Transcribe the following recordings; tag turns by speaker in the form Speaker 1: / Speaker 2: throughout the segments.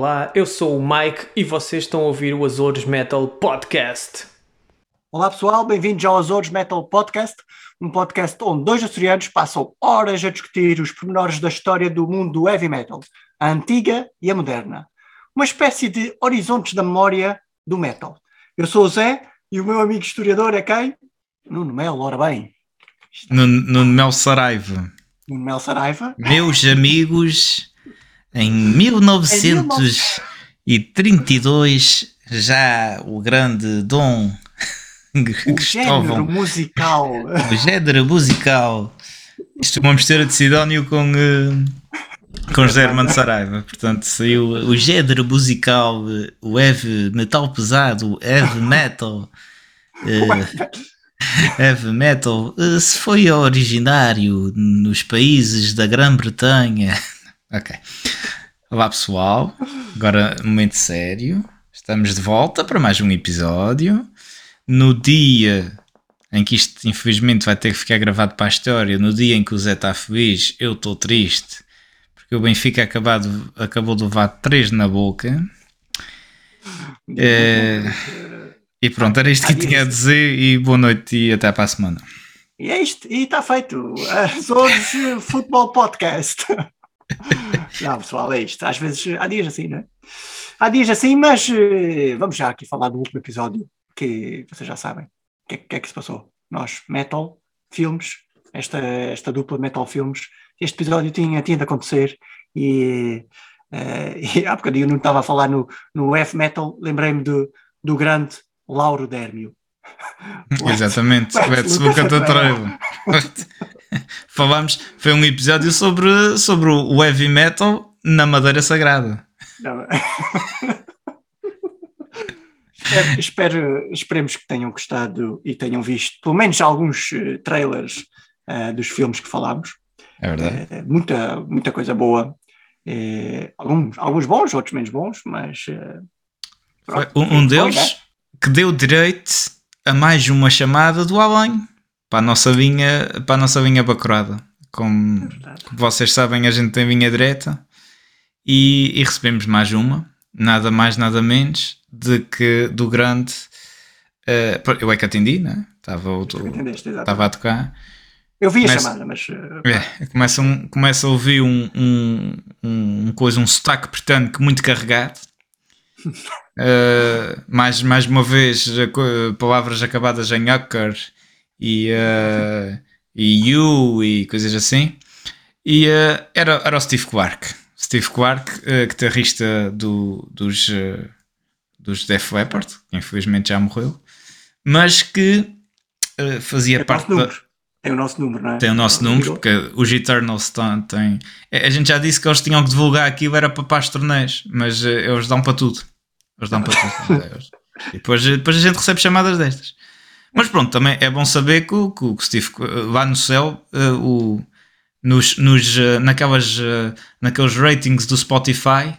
Speaker 1: Olá, eu sou o Mike e vocês estão a ouvir o Azores Metal Podcast.
Speaker 2: Olá pessoal, bem-vindos ao Azores Metal Podcast, um podcast onde dois açorianos passam horas a discutir os pormenores da história do mundo do heavy metal, a antiga e a moderna. Uma espécie de horizontes da memória do metal. Eu sou o Zé e o meu amigo historiador é quem? Nuno Mel, ora bem.
Speaker 3: Nuno Mel Saraiva.
Speaker 2: Nuno Mel Saraiva.
Speaker 3: Meus amigos, em 1932, já o grande Dom
Speaker 2: O género
Speaker 3: Cristóvão,
Speaker 2: musical.
Speaker 3: o género musical, isto é uma mistura de Sidónio com, eh, com José Armando Saraiva. Portanto, saiu o género musical, eh, o heavy metal pesado, heavy metal. eh, heavy metal se foi originário nos países da Grã-Bretanha. Ok. Olá pessoal, agora momento sério. Estamos de volta para mais um episódio. No dia em que isto infelizmente vai ter que ficar gravado para a história, no dia em que o Zé está feliz, eu estou triste porque o Benfica acabado, acabou de levar 3 na boca. Eh, e pronto, era isto que tinha a dizer e boa noite e até para a semana.
Speaker 2: E é isto, e está feito. Azores Futebol Podcast. Não, pessoal, é isto. Às vezes há dias assim, não é? Há dias assim, mas eh, vamos já aqui falar do último episódio, que vocês já sabem. O que, é- que é que se passou? Nós, metal, filmes, esta, esta dupla metal filmes, este episódio tinha, tinha de acontecer e, eh, e há bocadinho eu não estava a falar no, no F metal, lembrei-me do, do grande Lauro Dérmio.
Speaker 3: Exatamente, Beto Boca da. Treva. Falámos, foi um episódio sobre, sobre o heavy metal na Madeira Sagrada.
Speaker 2: Não. espero, espero- esperemos que tenham gostado e tenham visto pelo menos alguns eh, trailers eh, dos filmes que falámos.
Speaker 3: É verdade.
Speaker 2: Eh, muita, muita coisa boa. Alguns, alguns bons, outros menos bons, mas.
Speaker 3: Foi
Speaker 2: pronto,
Speaker 3: um, um deles
Speaker 2: né?
Speaker 3: que deu direito a mais uma chamada do além para a nossa vinha, para a nossa vinha bacurada. Como,
Speaker 2: verdade.
Speaker 3: como vocês sabem, a gente tem vinha direta e, e recebemos mais uma, nada mais, nada menos, de que do grande. eh, eu é que atendi, né? Estava, o-?
Speaker 2: Exato.
Speaker 3: estava a tocar.
Speaker 2: Eu vi a chamada, mas. eh,
Speaker 3: É, começa, um, começa a ouvir um, um, um, um coisa, um sotaque britânico muito carregado. Uh, mais, mais uma vez, palavras acabadas em ucker e, uh, e you e coisas assim. E uh, era, era o Steve Quark. Steve Quark, uh, guitarrista do, dos, uh, dos Def Leppard, que infelizmente já morreu, mas que uh, fazia
Speaker 2: é
Speaker 3: parte da.
Speaker 2: Tem o nosso número, não é?
Speaker 3: tem o nosso número, porque os Eternals têm. A gente já disse que eles tinham que divulgar aquilo, era para, para as turnês, mas eles dão para tudo. Eles dão para tudo. E depois, depois a gente recebe chamadas destas. Mas pronto, também é bom saber que, o- que o Steve, eh, lá no céu, eh, o, nos, nos, eh, naquelas, naqueles ratings do Spotify,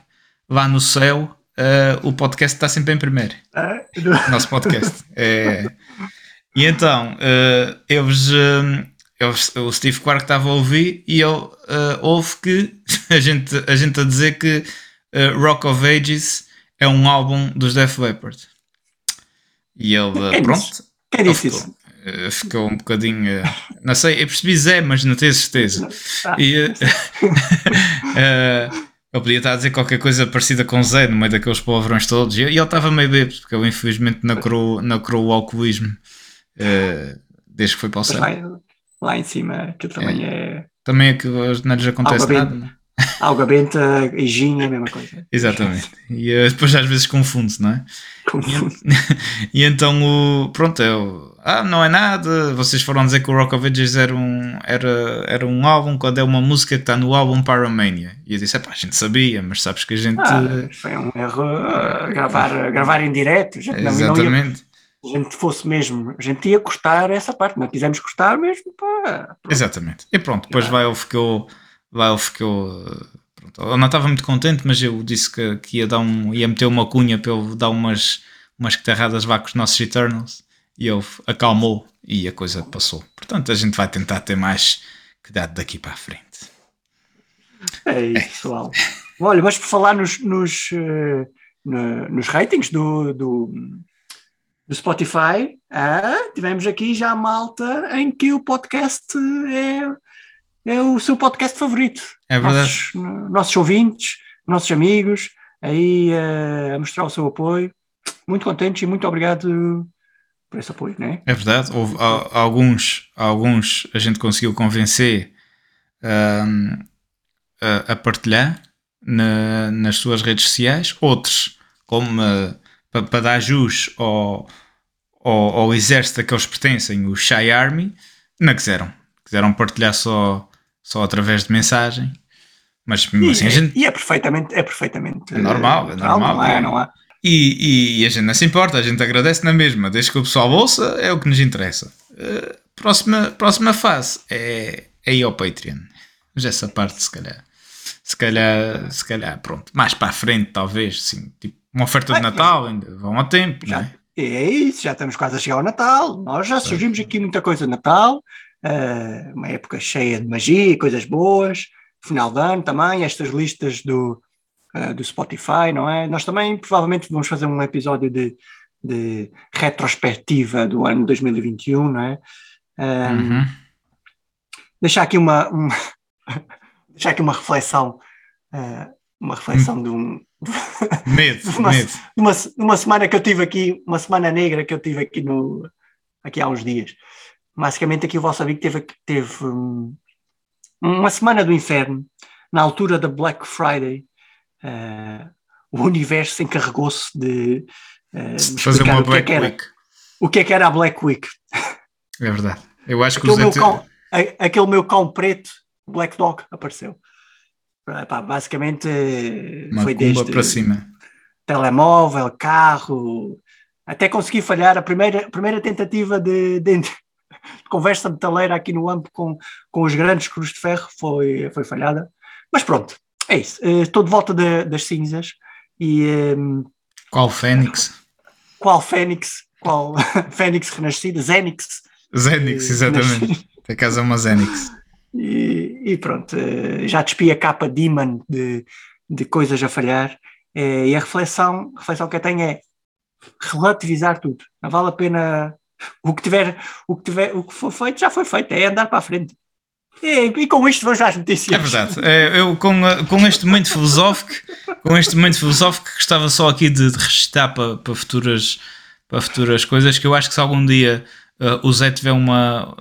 Speaker 3: lá no céu, o podcast está sempre em primeiro
Speaker 2: Ah,
Speaker 3: nosso podcast. É, e então, eles, eles- o Steve Quark estava a ouvir e ele eh, ouve que a gente, a gente a dizer que Rock of Ages é um álbum dos Def Leppard. E ele,
Speaker 2: Quem
Speaker 3: pronto,
Speaker 2: disse? Quem
Speaker 3: ele
Speaker 2: disse
Speaker 3: ficou,
Speaker 2: isso?
Speaker 3: eh, ficou um bocadinho. eh, não sei, eu percebi Zé, mas não tenho certeza.
Speaker 2: Ah,
Speaker 3: E, eh, eh, ele podia estar a dizer qualquer coisa parecida com Zé no meio daqueles palavrões todos. E, e ele estava meio bêbado, porque ele infelizmente nacrou, nacrou o alcoolismo eh, desde que foi para o céu.
Speaker 2: lá, lá em cima, que também é.
Speaker 3: Também é que não lhes acontece
Speaker 2: Algo
Speaker 3: nada.
Speaker 2: bem-? Alga Benta e Ginha, a mesma coisa.
Speaker 3: Exatamente. E eh, depois às vezes confunde-se, não é? E então o. Pronto, eu. Ah, não é nada. Vocês foram dizer que o Rock of Ages era um, era, era um álbum quando é uma música que está no álbum Paramania. E eu disse: pá, a gente sabia, mas sabes que a gente.
Speaker 2: Ah, foi um erro uh, gravar, gravar em direto. Gente não, não ia,
Speaker 3: Exatamente.
Speaker 2: a gente fosse mesmo, a gente ia cortar essa parte, não quisemos cortar mesmo. Pá.
Speaker 3: Exatamente. E pronto, depois vai ele ficou. Vai ele ficou. Pronto, eu não estava muito contente, mas eu disse que, que ia, dar um, ia meter uma cunha para ele dar umas, umas guitarradas lá com os nossos Eternals. E ele acalmou e a coisa passou. Portanto, a gente vai tentar ter mais cuidado daqui para a frente.
Speaker 2: É isso, pessoal. Olha, mas por falar nos, nos, uh, no, nos ratings do, do, do Spotify, ah, tivemos aqui já a malta em que o podcast é, é o seu podcast favorito.
Speaker 3: É verdade.
Speaker 2: Nossos, nossos ouvintes, nossos amigos, aí uh, a mostrar o seu apoio. Muito contentes e muito obrigado por esse apoio, não é?
Speaker 3: É verdade. Houve a, alguns, alguns a gente conseguiu convencer um, a, a, partilhar na, nas suas redes sociais, outros, como uh, para pa dar jus ao, ao, ao, exército a que eles pertencem, o Shy Army, não quiseram. Quiseram partilhar só, só através de mensagem. Mas
Speaker 2: e,
Speaker 3: assim,
Speaker 2: é,
Speaker 3: a gente...
Speaker 2: e é perfeitamente, é perfeitamente
Speaker 3: é normal, é normal.
Speaker 2: Não, é, não há.
Speaker 3: E, e, a gente não se importa, a gente agradece na mesma, desde que o pessoal ouça, é o que nos interessa. Uh, próxima, próxima fase é, é ir ao Patreon. Mas essa parte, se calhar, se calhar, se calhar, pronto, mais para a frente, talvez, sim, tipo uma oferta de Natal, ainda vão a tempo, já, não é?
Speaker 2: É isso, já estamos quase a chegar ao Natal. Nós já surgimos aqui muita coisa de Natal, uh, uma época cheia de magia, coisas boas, final de ano também, estas listas do uh, do Spotify, não é? Nós também provavelmente vamos fazer um episódio de, de retrospectiva do ano 2021, não é? Um, uhum. Deixar aqui uma, uma deixar aqui uma reflexão, uh, uma reflexão de um
Speaker 3: medo,
Speaker 2: de, uma,
Speaker 3: medo.
Speaker 2: De, uma, de uma semana que eu tive aqui, uma semana negra que eu tive aqui no aqui há uns dias. Basicamente aqui o vosso amigo teve, teve um, uma semana do inferno, na altura da Black Friday, uh, o universo encarregou-se de
Speaker 3: uh, fazer uma Black
Speaker 2: que é
Speaker 3: Week.
Speaker 2: o que é que era a Black Week.
Speaker 3: É verdade. Eu acho que
Speaker 2: aquele, meu cão, aquele meu cão preto, Black Dog, apareceu. Pá, basicamente
Speaker 3: uma
Speaker 2: foi desde
Speaker 3: para cima.
Speaker 2: telemóvel, carro, até consegui falhar a primeira, a primeira tentativa de, de, de conversa metaleira aqui no AMP com, com os grandes cruz de ferro foi, foi falhada. Mas pronto, é isso. Uh, estou de volta de, das cinzas e. Um, ehm,
Speaker 3: qual Fênix?
Speaker 2: Qual Fênix? Qual Fênix renascida? Zenix.
Speaker 3: Zenix, uh, exatamente. Por acaso é uma Zenix.
Speaker 2: E, e pronto, uh, já despi a capa Demon de, de coisas a falhar. e a reflexão, a reflexão que eu tenho é relativizar tudo. Não vale a pena o que tiver, o que tiver, o que for feito já foi feito, é andar para a frente. E, e, com isto vamos às notícias.
Speaker 3: É verdade. É, eu, com, com este momento filosófico, com este momento filosófico, gostava só aqui de, de registrar para, para, futuras, para futuras coisas que eu acho que se algum dia uh, o Zé tiver uma.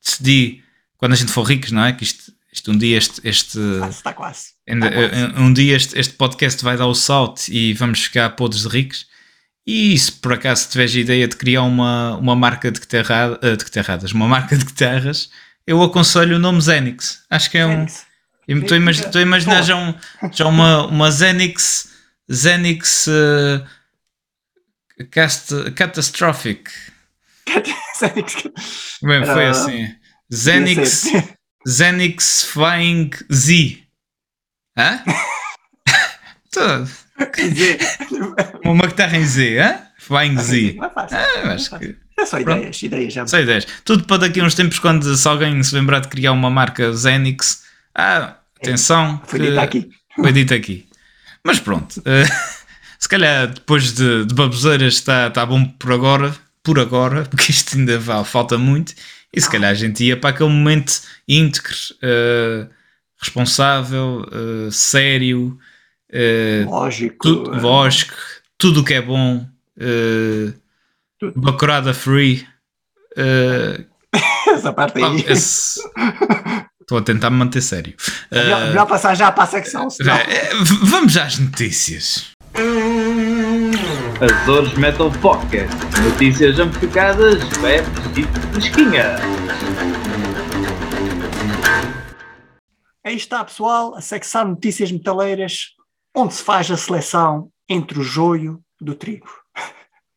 Speaker 3: decidir, quando a gente for ricos, não é? Que isto, isto um dia este. este
Speaker 2: está quase.
Speaker 3: Está quase. Um dia este, este podcast vai dar o salto e vamos ficar podres de ricos. E se por acaso tiveres a ideia de criar uma, uma marca de, guitarra, uh, de guitarradas, uma marca de guitarras eu aconselho o nome Zenix. Acho que é um. Estou a, imag imaginar já, um, já uma, uma Zenix. Zenix. Uh, cast, catastrophic. Bem, foi assim. Zenix. Zenix Flying Z. Hã? uma guitarra em Z, hã? Flying Z. Ah, acho que.
Speaker 2: É só Pronto. ideias, ideias já.
Speaker 3: Só ideias. Tudo para daqui a uns tempos, quando se alguém se lembrar de criar uma marca Zenix. Ah, atenção.
Speaker 2: É, foi dito aqui.
Speaker 3: Foi dito aqui. Mas pronto. Uh, se calhar depois de, de baboseiras está, está bom por agora. Por agora, porque isto ainda vai, falta muito. E se calhar a gente ia para aquele momento íntegro, uh, responsável, uh, sério.
Speaker 2: Lógico.
Speaker 3: Tu, lógico. Tudo o que é bom. Uh, Bacurada Free. Uh,
Speaker 2: Essa parte aí.
Speaker 3: Estou a tentar me manter sério.
Speaker 2: É melhor, uh, melhor passar já para a secção. Senão...
Speaker 3: Vamos às notícias.
Speaker 4: Azores Metal Podcast. Notícias amplificadas, leves e fresquinha.
Speaker 2: Aí está, pessoal, a secção Notícias Metaleiras, onde se faz a seleção entre o joio do trigo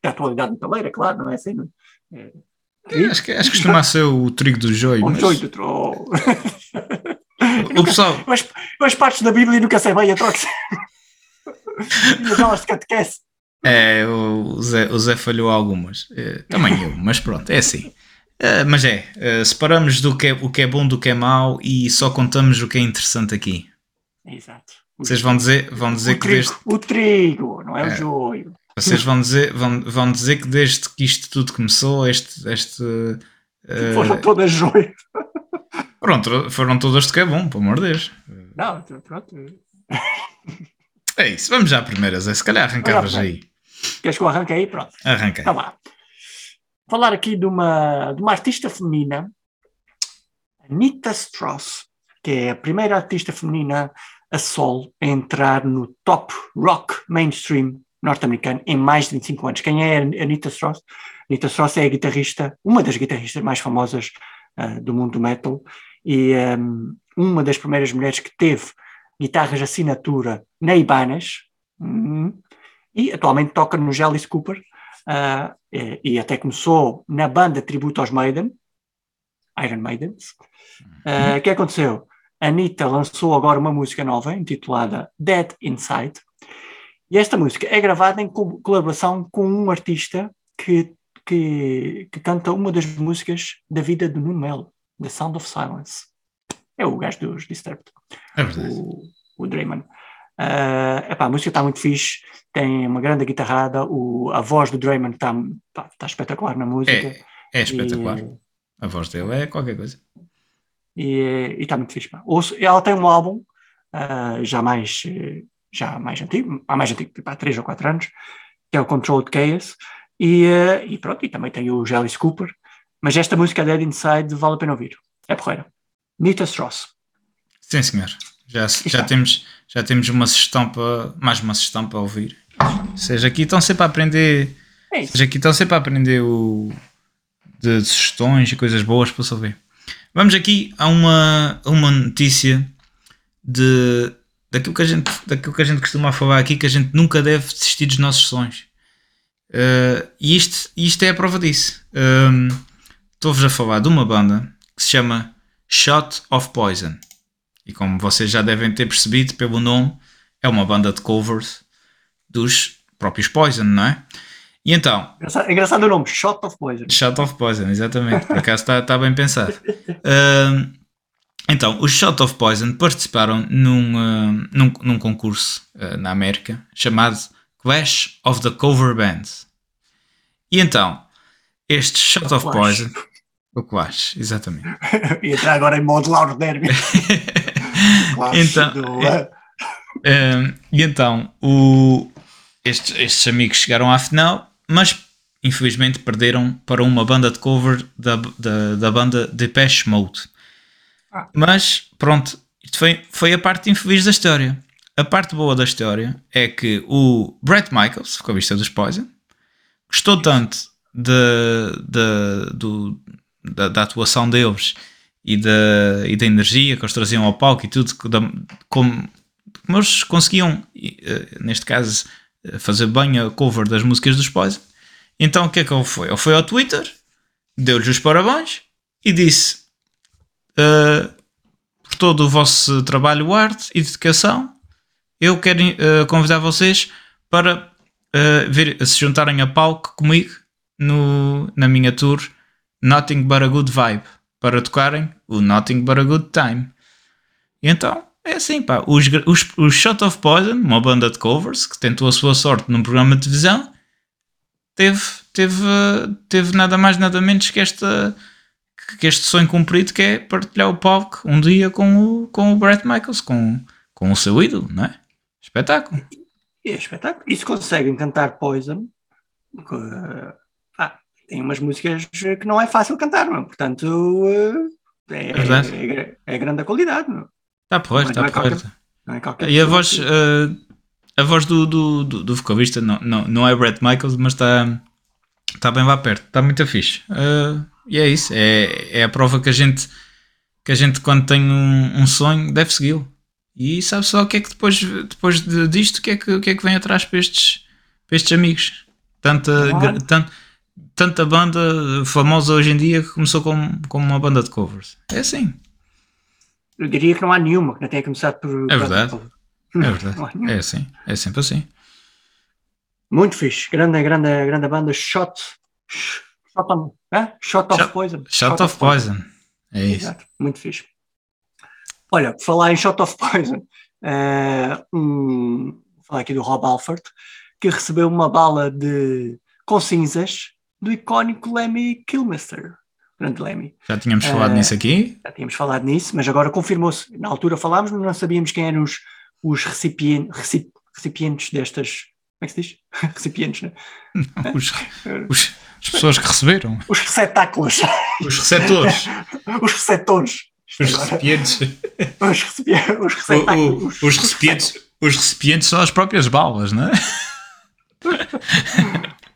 Speaker 2: a atualidade metaleira, claro, não é assim? Não é?
Speaker 3: É, acho que, acho que costuma ser o trigo do joio.
Speaker 2: O
Speaker 3: mas...
Speaker 2: joio do troll.
Speaker 3: O pessoal.
Speaker 2: Mas, mas partes da Bíblia nunca sei bem a troca. as aulas de catequese.
Speaker 3: É, o Zé, o Zé falhou algumas. É, também eu, mas pronto, é assim. É, mas é, é, separamos do que é, o que é bom do que é mau e só contamos o que é interessante aqui.
Speaker 2: Exato.
Speaker 3: Vocês vão dizer, vão dizer
Speaker 2: o
Speaker 3: que
Speaker 2: trigo,
Speaker 3: desde,
Speaker 2: o trigo, não é,
Speaker 3: É.
Speaker 2: o joio.
Speaker 3: vocês vão dizer, vão, vão dizer que desde que isto tudo começou, este, este eh,
Speaker 2: Foram todas joio.
Speaker 3: pronto, foram todas de que é bom, pelo amor de Deus.
Speaker 2: Não, pronto.
Speaker 3: É isso, vamos já à primeira, Zé. Se calhar arrancavas aí.
Speaker 2: Queres que eu arranque aí? Pronto.
Speaker 3: Arranca
Speaker 2: lá. Falar aqui de uma, de uma artista feminina, Anita Strauss, que é a primeira artista feminina a solo a entrar no top rock mainstream norte-americano em mais de 25 anos. Quem é a Anita Strauss? Anita Strauss é a guitarrista, uma das guitarristas mais famosas ah, do mundo do metal e um, uma das primeiras mulheres que teve guitarras de assinatura na Ibanez hum, e atualmente toca no Alice Cooper ah, e, e até começou na banda tributo aos Maiden, Iron Maidens. Ah, O que aconteceu? A Anitta lançou agora uma música nova intitulada Dead Inside e esta música é gravada em co- colaboração com um artista que, que, que canta uma das músicas da vida do Nuno Melo, The Sound of Silence. É o gajo dos Disturbed
Speaker 3: É verdade.
Speaker 2: o, o Drayman. Ah, epá, a música está muito fixe, tem uma grande guitarrada, o, a voz do Drayman está tá espetacular na música.
Speaker 3: É, é espetacular.
Speaker 2: E,
Speaker 3: A voz dele é qualquer coisa.
Speaker 2: E, está muito fixe. pá. Ouço- ela tem um álbum ah, já mais já mais antigo, há mais antigo, tipo, há 3 ou 4 anos, que é o Controlled Chaos, e, eh, e pronto, e também tem o Alice Cooper, mas esta música Dead Inside vale a pena ouvir. É porreira. Nita Strauss.
Speaker 3: Sim, senhor. Já, já, temos, já temos uma sugestão para. Mais uma sugestão para ouvir. Seja aqui estão sempre a aprender.
Speaker 2: É.
Speaker 3: Seja aqui estão sempre a aprender o, de, de sugestões e coisas boas para se ouvir. Vamos aqui a uma, uma notícia de daquilo que, a gente, daquilo que a gente costuma falar aqui, que a gente nunca deve desistir dos nossos sonhos. Eh, e isto, isto é a prova disso. Um, Estou-vos a falar de uma banda que se chama Shot of Poison. E como vocês já devem ter percebido pelo nome, é uma banda de covers dos próprios Poison, não é? E então,
Speaker 2: Engraçado, engraçado o nome, Shot of Poison.
Speaker 3: Shot of Poison, exatamente. Por acaso está está bem pensado. Ahm, então, os Shot of Poison participaram num, ah, num, num concurso ah, na América chamado Clash of the Cover Bands. E então, este Shot of
Speaker 2: Clash.
Speaker 3: Poison. O Clash, exatamente.
Speaker 2: e entrar agora em modo Lauro Derby.
Speaker 3: Então,
Speaker 2: do,
Speaker 3: é-
Speaker 2: eh,
Speaker 3: e então, o- estes, estes amigos chegaram à final, mas infelizmente perderam para uma banda de cover da, da, da banda Depeche Mode.
Speaker 2: Ah.
Speaker 3: Mas, pronto, isto foi, foi a parte infeliz da história. A parte boa da história é que o Brett Michaels, vocalista dos Poison, gostou tanto de, de- do- da, da atuação deles e da, e da energia que eles traziam ao palco e tudo, como, como eles conseguiam, eh, neste caso, fazer bem a cover das músicas dos Poison. Então o que é que ele foi? Ele foi ao Twitter, deu-lhes os parabéns e disse: eh, por todo o vosso trabalho, arte e dedicação, eu quero eh, convidar vocês para eh, vir, se juntarem a palco comigo no, na minha tour Nothing But a Good Vibe para tocarem o Nothing But a Good Time. E então é assim, pá. Os, os, os Shot of Poison, uma banda de covers que tentou a sua sorte num programa de televisão, teve, teve, teve nada mais, nada menos que, esta, que este sonho cumprido que é partilhar o palco um dia com o, com o Brett Michaels, com, com o seu ídolo, não é? Espetáculo.
Speaker 2: e é espetáculo. E se conseguem cantar Poison, que, ah, tem umas músicas que não é fácil cantar, não é? portanto eh, é,
Speaker 3: verdade.
Speaker 2: é, é grande a qualidade. Não,
Speaker 3: Está porreiro,
Speaker 2: Não é
Speaker 3: está porreiro.
Speaker 2: é qualquer
Speaker 3: E a voz, eh, a voz do, do, do, do vocalista não, não, não é Brett Michaels, mas está está bem lá perto, está muito fixe. Eh, e é isso, é, é a prova que a gente, que a gente quando tem um, um sonho, deve segui-lo. E sabe só o que é que depois, depois de- disto, o que, é que, o que é que vem atrás para estes, para estes amigos. Tanta,
Speaker 2: Claro.
Speaker 3: tanta banda famosa hoje em dia que começou como, como uma banda de covers. É assim,
Speaker 2: Eu diria que não há nenhuma que não tenha começado por.
Speaker 3: É verdade. é verdade. É assim, é sempre assim.
Speaker 2: Muito fixe. Grande, grande, grande banda. Shot. Shot, on, é? Shot of
Speaker 3: Shot-
Speaker 2: Poison.
Speaker 3: Shot of Poison. É isso.
Speaker 2: Exato. Muito fixe. Olha, por falar em Shot of Poison, eh, um, vou falar aqui do Rob Alford, que recebeu uma bala de, com cinzas do icónico Lemmy Kilmister. Grande Lemmy.
Speaker 3: Já tínhamos falado
Speaker 2: Eh,
Speaker 3: nisso aqui.
Speaker 2: Já tínhamos falado nisso, mas agora confirmou-se. Na altura falámos, mas não sabíamos quem eram os, os recipien- recip- recipientes destas. Como é que se diz? recipientes, né?
Speaker 3: Os, os- as pessoas que receberam.
Speaker 2: Os receptáculos,
Speaker 3: Os receptores.
Speaker 2: os receptores.
Speaker 3: Os recipientes.
Speaker 2: Os, recipi- os
Speaker 3: O- o-
Speaker 2: receptáculos.
Speaker 3: os, recipientes os recipientes são as próprias balas, não é?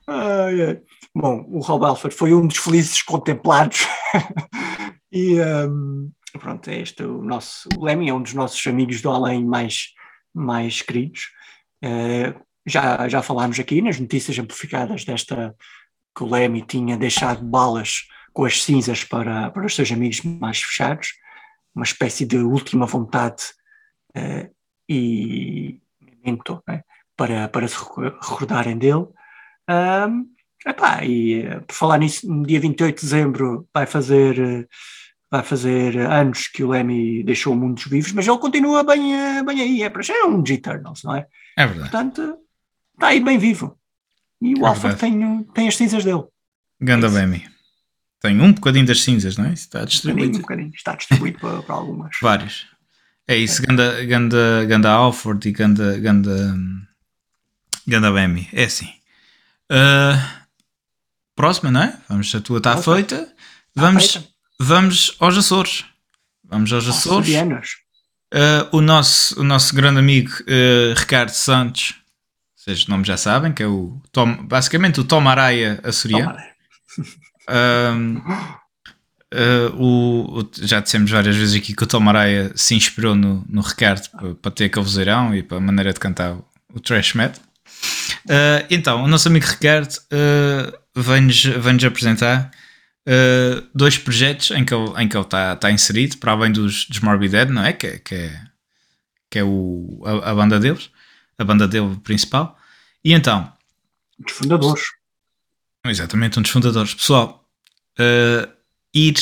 Speaker 2: Ai, ai. Bom, o Rob Alford foi um dos felizes contemplados. e hum, pronto, é este o nosso. O Lemmy é um dos nossos amigos do além mais, mais queridos. Eh, já, já falámos aqui nas notícias amplificadas desta que o Lemmy tinha deixado balas com as cinzas para, para os seus amigos mais fechados, uma espécie de última vontade eh, e memento né, para, para se recordarem dele. Ahm, epá, e eh, por falar nisso, no dia 28 de dezembro vai fazer, eh, vai fazer anos que o Lemmy deixou dos vivos, mas ele continua bem, eh, bem aí, é para já é um Eternals, não é?
Speaker 3: É verdade.
Speaker 2: Portanto, está aí bem vivo. E o
Speaker 3: É
Speaker 2: Alfred tem, tem as cinzas dele.
Speaker 3: Ganda Bemi. Tem um bocadinho das cinzas, não é? Está
Speaker 2: Um bocadinho, um
Speaker 3: distribuído.
Speaker 2: bocadinho. Está distribuído para, para algumas.
Speaker 3: Vários. É isso, ganda, ganda, ganda Alford e ganda, ganda, ganda Bemi. É assim. Ah, próxima, não é? Vamos, a tua está
Speaker 2: Próxima.
Speaker 3: feita. Vamos, vamos aos Açores. Vamos aos Açores. Uh, o, nosso, o nosso grande amigo uh, Ricardo Santos, vocês o nome já sabem, que é o Tom, basicamente o Tom Araia açoriano.
Speaker 2: Toma,
Speaker 3: Um, uh, o, o- já dissemos várias vezes aqui que o Tom Araia se inspirou no, no Ricardo para, para ter aquele vozeirão e para a maneira de cantar o, o trash metal. Então, o nosso amigo Ricardo vem-nos vem-nos apresentar uh, dois projetos em que ele está está inserido, para além dos, dos Morbid Dead, não é? Que, é- que é, que é o, a, a banda deles, a banda dele principal. E então,
Speaker 2: Dos fundadores.
Speaker 3: Exatamente, um dos fundadores. Pessoal, eh, ir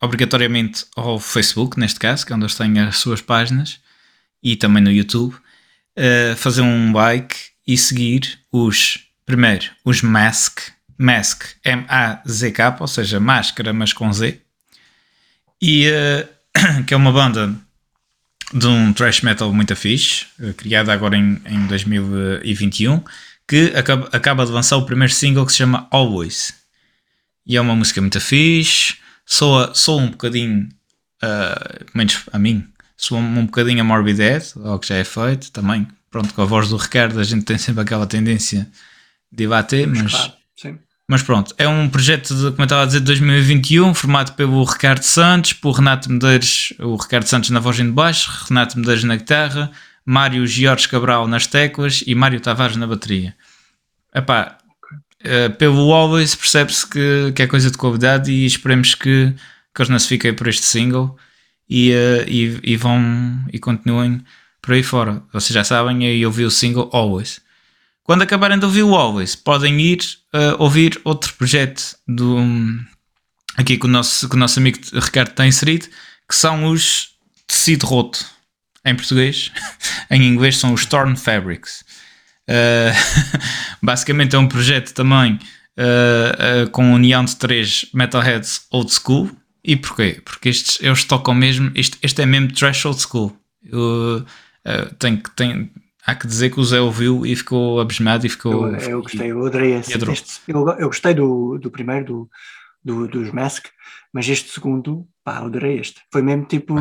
Speaker 3: obrigatoriamente ao Facebook, neste caso, que é onde eles têm as suas páginas, e também no YouTube, eh, fazer um like e seguir os, primeiro, os Mask, Mask, M-A-Z-K, ou seja, máscara, mas com Z, e eh, que é uma banda de um thrash metal muito fixe, eh, criada agora em, em 2021, que acaba, acaba de lançar o primeiro single que se chama Always. E é uma música muito fixe, soa, soa um bocadinho, pelo menos a mim, soa um bocadinho a Morbid Dead, ao que já é feito também. Pronto, com a voz do Ricardo a gente tem sempre aquela tendência de bater, mas...
Speaker 2: Claro, sim.
Speaker 3: Mas pronto, é um projeto, de, como eu estava a dizer, de 2021, formado pelo Ricardo Santos, por Renato Medeiros, o Ricardo Santos na voz de baixo, Renato Medeiros na guitarra, Mário Jorge Cabral nas teclas e Mário Tavares na bateria. Epá, eh, pelo Always percebe-se que, que é coisa de qualidade e esperemos que, que eles não se fiquem por este single e, eh, e, e vão e continuem por aí fora. Vocês já sabem, aí ouvi o single Always. Quando acabarem de ouvir o Always, podem ir uh, ouvir outro projeto do, aqui que o, nosso, que o nosso amigo Ricardo está inserido, que são os tecido roto. Em português, em inglês são os Torn Fabrics. Uh, basicamente é um projeto também uh, uh, com união de três metalheads old school. E porquê? Porque estes eles tocam mesmo. Este, este é mesmo trash old school. Eu, uh, que- tenho, há que dizer que o Zé ouviu e ficou abismado e ficou.
Speaker 2: Eu, eu gostei, eu adorei esse. Este- eu, eu gostei do, do primeiro, do, do, dos Mask, mas este segundo, pá, adorei este. Foi mesmo tipo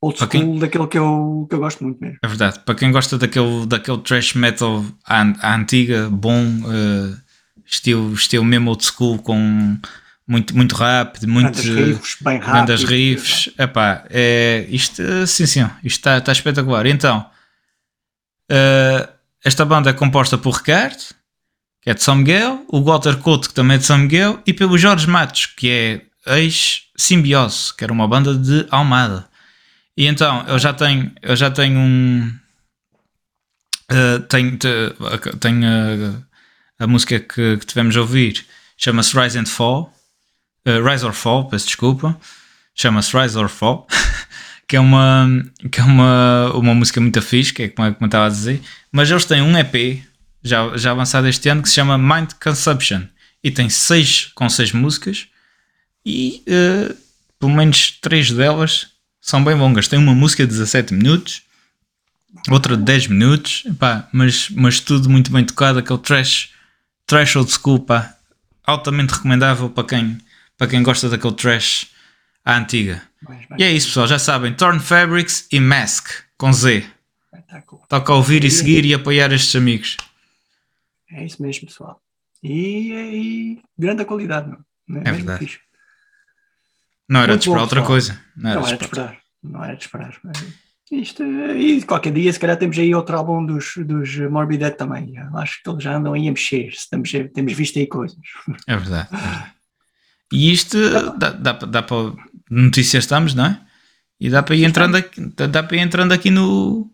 Speaker 2: old school
Speaker 3: quem-
Speaker 2: daquele que eu, que eu gosto muito mesmo.
Speaker 3: É verdade. Para quem gosta daquele, daquele trash metal à, à antiga, bom, eh, estilo, estilo mesmo old school, com muito, muito rápido, muito
Speaker 2: riffs, bem rápido.
Speaker 3: grandes riffs. Epá, é, isto, sim, sim, isto está, está espetacular. Então, eh, esta banda é composta por Ricardo, que é de São Miguel, o Walter Couto, que também é de São Miguel, e pelo Jorge Matos, que é ex-Simbiose, que era uma banda de Almada. E então, eu já tenho, eu já tenho um. eh, tenho te- tenho eh, a música que, que tivemos a ouvir, chama-se Rise and Fall. Rise or Fall, peço desculpa. Chama-se Rise or Fall. que é uma, que é uma, uma música muito fixe, que é como, como eu estava a dizer, mas eles têm um EP já, já avançado este ano que se chama Mind Consumption e tem seis com seis músicas e uh, pelo menos três delas são bem longas. Tem uma música de 17 minutos, outra de 10 minutos, pá, mas, mas tudo muito bem tocado, aquele trash, trash old school, pá, altamente recomendável para quem, para quem gosta daquele trash à antiga.
Speaker 2: Mas,
Speaker 3: E é isso, pessoal, já sabem, Torn Fabrics e Mask, com Z.
Speaker 2: espetáculo.
Speaker 3: Toca ouvir e seguir e apoiar estes amigos.
Speaker 2: É isso mesmo, pessoal. E, e grande qualidade, não?
Speaker 3: É
Speaker 2: mesmo
Speaker 3: verdade.
Speaker 2: fixe.
Speaker 3: Não era
Speaker 2: Muito
Speaker 3: de esperar
Speaker 2: bom,
Speaker 3: outra
Speaker 2: pessoal.
Speaker 3: coisa. Não era
Speaker 2: Não
Speaker 3: de
Speaker 2: era de
Speaker 3: esperar.
Speaker 2: Não era de esperar. Isto, e qualquer dia, se calhar, temos aí outro álbum dos, dos Morbid Dead também. Eu acho que eles já andam aí a mexer. se Temos, visto aí coisas.
Speaker 3: É verdade. é verdade. E isto dá, dá, para- dá para. Notícias estamos, não é? E dá para ir entrando aqui, dá- para ir entrando aqui no,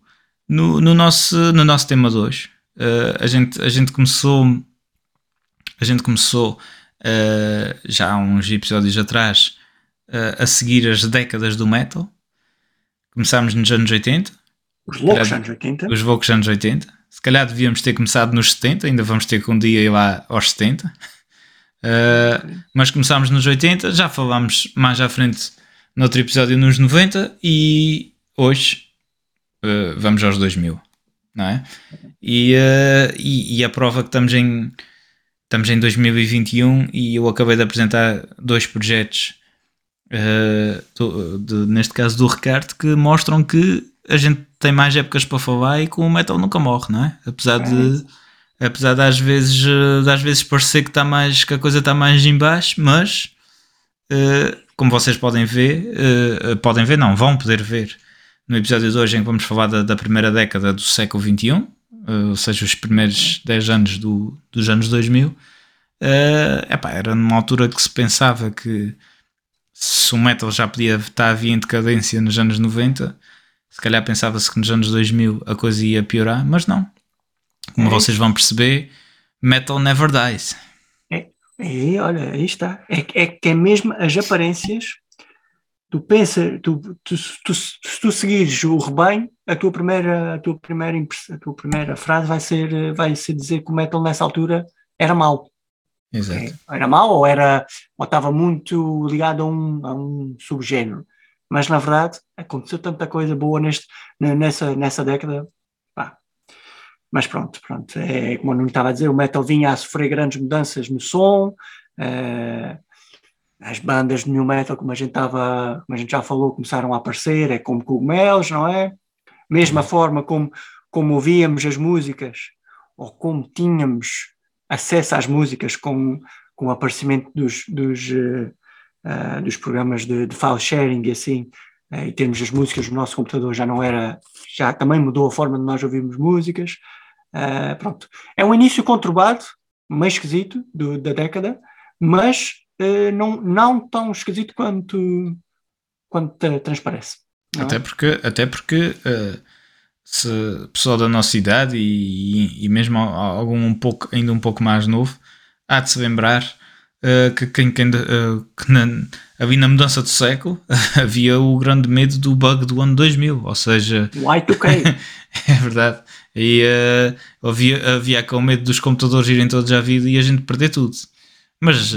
Speaker 3: no, no nosso, no nosso tema de hoje. Eh, a, gente, a gente começou. A gente começou eh, já há uns episódios atrás eh, a seguir as décadas do metal. Começámos nos anos 80,
Speaker 2: Os loucos anos 80.
Speaker 3: os loucos anos 80. Se calhar devíamos ter começado nos 70, ainda vamos ter que um dia ir lá aos 70. Uh, mas começámos nos 80, já falámos mais à frente no outro episódio nos 90 e hoje uh, vamos aos 2000, não é? E, uh, e, e a prova que estamos em, estamos em 2021 e eu acabei de apresentar dois projetos, do- de- neste caso do Ricardo, que mostram que a gente tem mais épocas para falar e que o metal nunca morre, não é? Apesar de apesar de às vezes, eh, de às vezes parecer que, está mais, que a coisa está mais em baixo, mas eh, como vocês podem ver, eh, podem ver, não, vão poder ver no episódio de hoje em que vamos falar da, da primeira década do século XXI, ou seja, os primeiros 10 anos do, dos anos 2000, eh, epá, era numa altura que se pensava que se o metal já podia estar a vir em decadência nos anos 90, se calhar pensava-se que nos anos 2000 a coisa ia piorar, mas não. Como
Speaker 2: É
Speaker 3: vocês vão perceber, metal never dies.
Speaker 2: E olha, aí está. É, que- é que é mesmo as aparências. Tu pensa, tu, tu, tu- se tu seguires o rebanho, a tua primeira, a tua primeira, a tua primeira frase vai ser, vai ser dizer que o metal nessa altura era mau.
Speaker 3: Exato.
Speaker 2: É, Era mau ou era ou estava muito ligado a um, a um subgénero. Mas na verdade aconteceu tanta coisa boa neste, ne- nessa, nessa década. Mas pronto, pronto. É, como eu não estava a dizer, o metal vinha a sofrer grandes mudanças no som. eh, as bandas de new metal, como a gente estava, como a gente já falou, começaram a aparecer, é como cogumelos, não é? Mesma forma como, como ouvíamos as músicas, ou como tínhamos acesso às músicas com, com o aparecimento dos, dos, ah, dos programas de, de file sharing e assim, eh, e termos as músicas no nosso computador já não era, já também mudou a forma de nós ouvirmos músicas. Ah, pronto. É um início conturbado, meio esquisito do- da década, mas eh, não, não tão esquisito quanto, quanto tra- transparece. não é?
Speaker 3: Até porque, até porque eh, se pessoal da nossa idade e, e mesmo al- algum um pouco, ainda um pouco mais novo, há de se lembrar eh, que, quem, quem, eh, que na, ali na mudança do século havia o grande medo do bug do ano 2000, ou seja,
Speaker 2: O Y2K.
Speaker 3: É verdade. E eh, havia, havia aquele medo dos computadores irem todos à vida e a gente perder tudo. Mas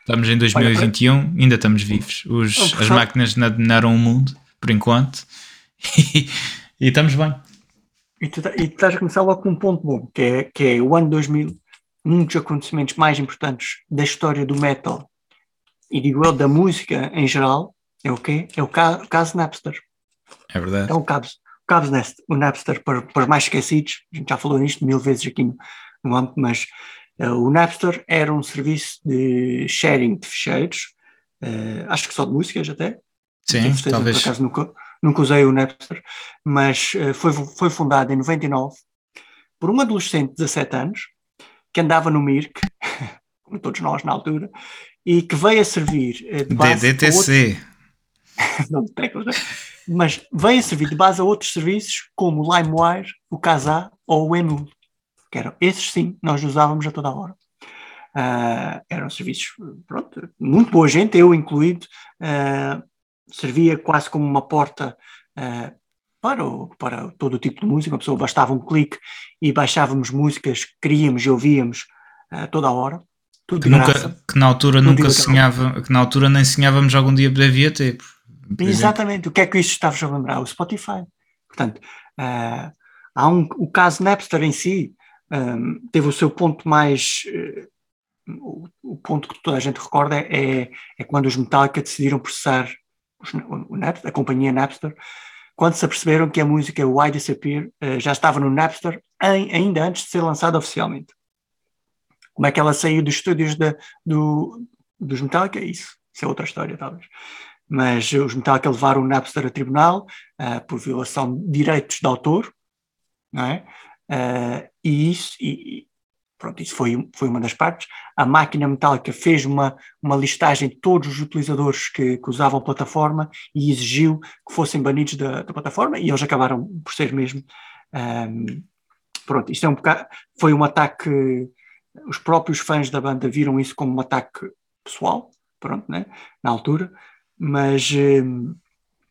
Speaker 3: estamos em 2021, ainda estamos vivos. Os, as máquinas na- dominaram o mundo, por enquanto. E, e estamos bem.
Speaker 2: E tu, tá- e tu estás a começar logo com um ponto bom, que é, que é o ano 2000, um dos acontecimentos mais importantes da história do metal e digo eu da música em geral, é o quê? É o ca- o caso Napster.
Speaker 3: É verdade.
Speaker 2: É o caso, o caso Nest- o Napster, para, para os mais esquecidos, a gente já falou nisto mil vezes aqui no, no âmbito, mas eh, o Napster era um serviço de sharing de ficheiros, eh, acho que só de músicas até,
Speaker 3: Sim,
Speaker 2: certeza,
Speaker 3: talvez.
Speaker 2: Por acaso nunca, nunca usei o Napster, mas eh, foi, foi fundado em 99 por um adolescente de 17 anos que andava no Mirk, como todos nós na altura, e que veio a servir eh, de base a outros-
Speaker 3: DDTC.
Speaker 2: teclas, né? mas veio a servir de base a outros serviços como o LimeWire, o Kazaa ou o Emule, que eram esses sim, nós usávamos a toda a hora. Ah, eram serviços, pronto, muito boa gente, eu incluído, ah, servia quase como uma porta uh, para, o, para todo o tipo de música. A pessoa bastava um clique e baixávamos músicas que queríamos e ouvíamos uh, toda a hora. Tudo
Speaker 3: que, nunca,
Speaker 2: graça.
Speaker 3: que na altura
Speaker 2: Tudo
Speaker 3: nunca sonhava, que na altura nem sonhávamos algum dia devia ter. por exemplo.
Speaker 2: Exatamente. O que é que isto estavas a lembrar? O Spotify. Portanto, ah, há um, o caso Napster em si ahm, teve o seu ponto mais. eh, o, o ponto que toda a gente recorda é, é quando os Metallica decidiram processar os- o Napster, a companhia Napster, quando se aperceberam que a música Why Disappear eh, já estava no Napster ainda antes de ser lançada oficialmente. Como é que ela saiu dos estúdios da- do, dos Metallica? Isso, isso é outra história, talvez mas os Metallica levaram o Napster a tribunal ah, por violação de direitos de autor, não é? Ah, e isso, pronto, isso foi, foi uma das partes. A máquina Metallica fez uma, uma listagem de todos os utilizadores que, que usavam a plataforma e exigiu que fossem banidos da, da plataforma e eles acabaram por ser mesmo. Ahm, pronto, isto é um bocado, foi um ataque, os próprios fãs da banda viram isso como um ataque pessoal, pronto, né? na altura, mas,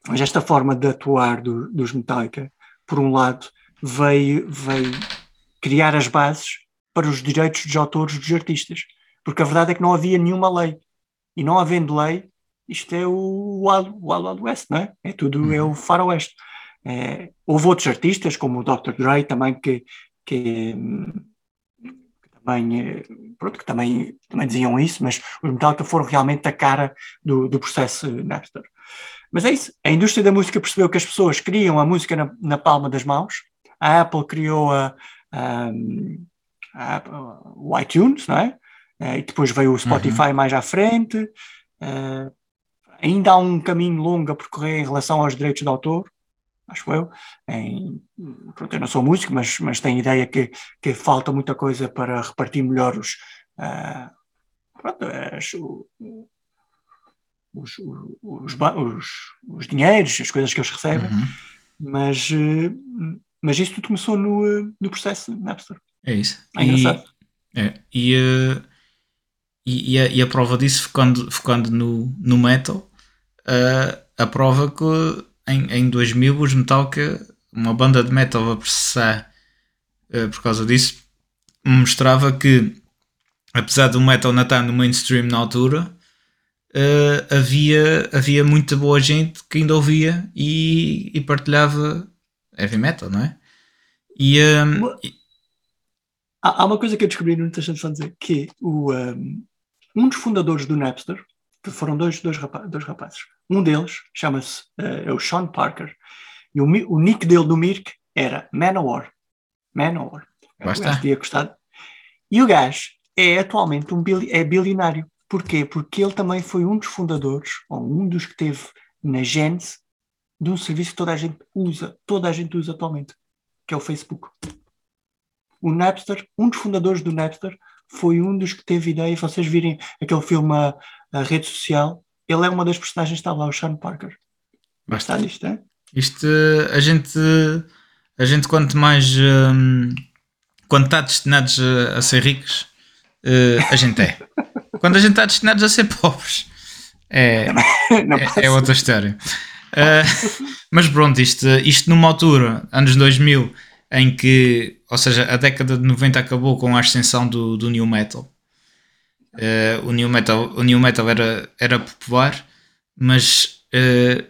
Speaker 2: mas esta forma de atuar do- dos Metallica, por um lado, veio, veio criar as bases para os direitos dos autores dos artistas, porque a verdade é que não havia nenhuma lei, e não havendo lei, isto é o Wild, Wild, West, não é? É tudo, é o faroeste. É, houve outros artistas, como o Dr. Dre também, que, que, que também, eh, pronto, que também, também diziam isso, mas os Metallica foram realmente a cara do, do processo Napster. Mas é isso, a indústria da música percebeu que as pessoas queriam a música na, na palma das mãos, a Apple criou a, a, a o iTunes, não é? Eh, E depois veio o Spotify mais à frente. Eh, ainda há um caminho longo a percorrer em relação aos direitos de autor, acho eu. Em, pronto, eu não sou músico, mas, mas tenho ideia que, que falta muita coisa para repartir melhor os, ah, pronto, as- o- os, os, os- os dinheiros, as coisas que eles recebem,
Speaker 3: Uhum.
Speaker 2: mas, mas isso tudo começou no, no processo Napster.
Speaker 3: É isso.
Speaker 2: É
Speaker 3: E,
Speaker 2: engraçado.
Speaker 3: é, e, eh, e, e a, e a prova disso, focando, focando no, no metal, eh, a prova que em, em 2000 os Metallica, uma banda de metal a processar eh, por causa disso, mostrava que apesar do metal não estar no mainstream na altura, eh, havia, havia muita boa gente que ainda ouvia e, e partilhava heavy metal, não é? E,
Speaker 2: Uma- Há, há uma coisa que eu descobri, não deixa só dizer, que o, um, um dos fundadores do Napster, que foram dois, dois, rapa- dois rapazes, um deles chama-se eh, é o Sean Parker, e o, o nick dele do Mirk era Manowar. Manowar. Gajo tinha gostado. E o gajo é atualmente um bili- é bilionário. Porquê? Porque ele também foi um dos fundadores, ou um dos que teve na gênese de um serviço que toda a gente usa, toda a gente usa atualmente, que é o Facebook. O Napster, um dos fundadores do Napster, foi um dos que teve ideia, vocês virem aquele filme a, a Rede Social, ele é uma das personagens que está lá, o Sean Parker.
Speaker 3: Basta.
Speaker 2: Está nisto, é?
Speaker 3: Isto, a gente, a gente quanto mais, hum, quando está destinados a, a ser ricos, eh, a gente é. Quando a gente está destinados a ser pobres, é, é, é outra história. Eh, mas pronto, isto, isto numa altura, anos 2000, em que, ou seja, a década de 90 acabou com a ascensão do, do New Metal. Eh, o New Metal, o new metal era, era popular, mas eh,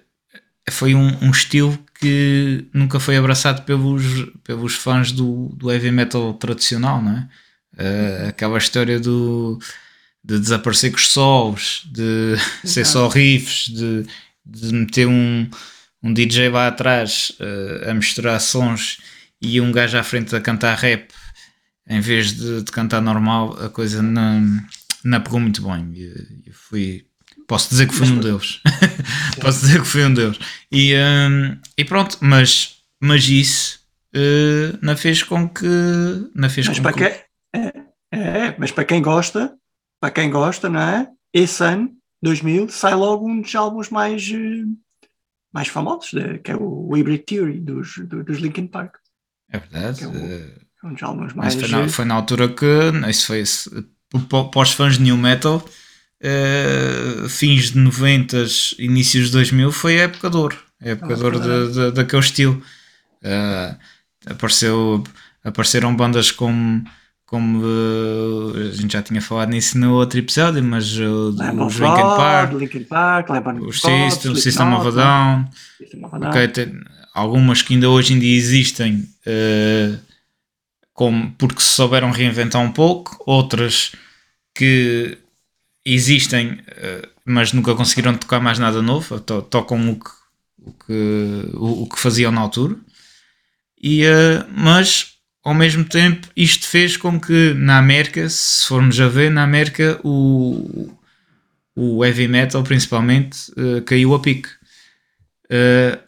Speaker 3: foi um, um estilo que nunca foi abraçado pelos, pelos fãs do, do heavy metal tradicional, não é? Eh, aquela história do, de desaparecer com os solos, de ser só riffs, de, de meter um, um DJ lá atrás a misturar sons e um gajo à frente a cantar rap em vez de, de cantar normal, a coisa não, não pegou muito bem. E- e fui, posso dizer que fui um deles. posso dizer que fui um deles. E, hum, e pronto, mas, mas isso eh, não fez com que. Não fez
Speaker 2: Mas para
Speaker 3: que
Speaker 2: quem, é, é, mas para quem gosta, para quem gosta, não é? Esse ano, 2000, sai logo um dos álbuns mais, eh, mais famosos, que é o Hybrid Theory dos, do- dos Linkin Park.
Speaker 3: É verdade.
Speaker 2: é o-
Speaker 3: eh,
Speaker 2: Um dos álbuns mais.
Speaker 3: Foi na, foi na altura que isso foi para os fãs de New Metal eh, fins de 90, inícios de 2000 foi a época de ouro. A época
Speaker 2: Ah,
Speaker 3: de ouro de- de- daquele estilo. Eh, apareceu, apareceram bandas como, como eh, a gente já tinha falado nisso no outro episódio, mas uh, os Linkin Park,
Speaker 2: Linkin Park, of
Speaker 3: os System, System of a
Speaker 2: Slipknot,
Speaker 3: Down.
Speaker 2: System of a Down.
Speaker 3: Ok, tem algumas que ainda hoje em dia existem eh, como, porque se souberam reinventar um pouco, outras que existem, eh, mas nunca conseguiram tocar mais nada novo, to- tocam o que, o que, o, o que faziam na altura. E, eh, mas ao mesmo tempo isto fez com que na América, se formos a ver, na América o, o heavy metal principalmente caiu a pique. Eh,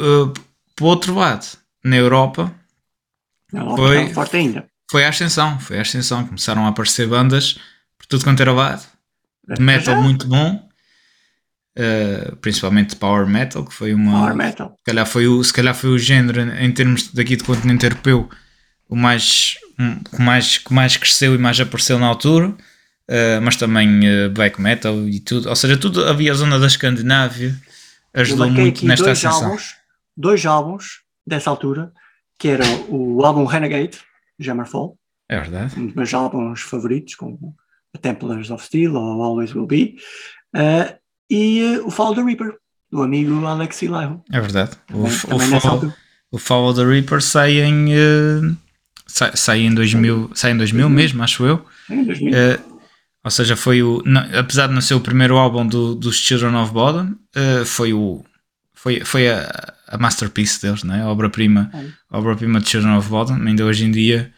Speaker 3: Uh, por outro lado, na Europa
Speaker 2: Não,
Speaker 3: Foi-
Speaker 2: não, forte ainda.
Speaker 3: foi a ascensão, foi a ascensão. Começaram a aparecer bandas por tudo quanto era lado, de metal muito bom, uh, principalmente power metal, que foi uma.
Speaker 2: Power metal.
Speaker 3: Se calhar foi o, se calhar foi o género em termos daqui do continente europeu o mais, um, que, mais, que mais cresceu e mais apareceu na altura, uh, mas também uh, black metal e tudo. Ou seja, tudo havia a zona da Escandinávia, ajudou muito nesta ascensão.
Speaker 2: álbuns, dois álbuns dessa altura, que era o álbum Renegade, Jammerfall,
Speaker 3: É verdade.
Speaker 2: um dos meus álbuns favoritos, como The Templars of Steel ou Always Will Be, eh, e eh, o Fall the Reaper, do amigo Alex Laiho.
Speaker 3: É verdade. O,
Speaker 2: Também,
Speaker 3: o,
Speaker 2: também nessa
Speaker 3: Fall, o Follow the Reaper sai em. eh, sai, sai em 2000, sai em 2000 mesmo, acho eu.
Speaker 2: Em 2000.
Speaker 3: Eh, ou seja, foi o. não- apesar de não ser o primeiro álbum do, dos Children of Bodom, foi o. Foi, foi a, a masterpiece deles, né? a obra-prima
Speaker 2: É.
Speaker 3: obra-prima de Children of Bodom. Ainda hoje em dia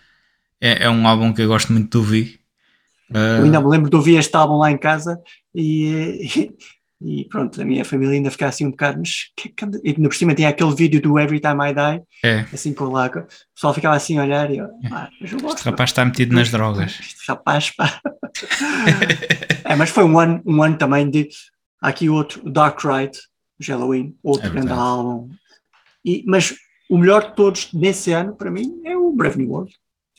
Speaker 3: é, é um álbum que eu gosto muito de ouvir.
Speaker 2: Eu ainda me lembro de ouvir este álbum lá em casa e, e, pronto, a minha família ainda ficava assim um bocado, mas que, que, anda-" e no por cima tinha aquele vídeo do Every Time I Die,
Speaker 3: é,
Speaker 2: assim com lá, o pessoal ficava assim a olhar e eu, ah, mas eu gosto.
Speaker 3: este rapaz está metido nas drogas.
Speaker 2: Este rapaz, pá. é, mas foi um ano, um ano também de. Há aqui outro, o Dark Ride, de Halloween, outro
Speaker 3: É
Speaker 2: grande álbum. E, mas o melhor de todos nesse ano, para mim, é o Brave New World.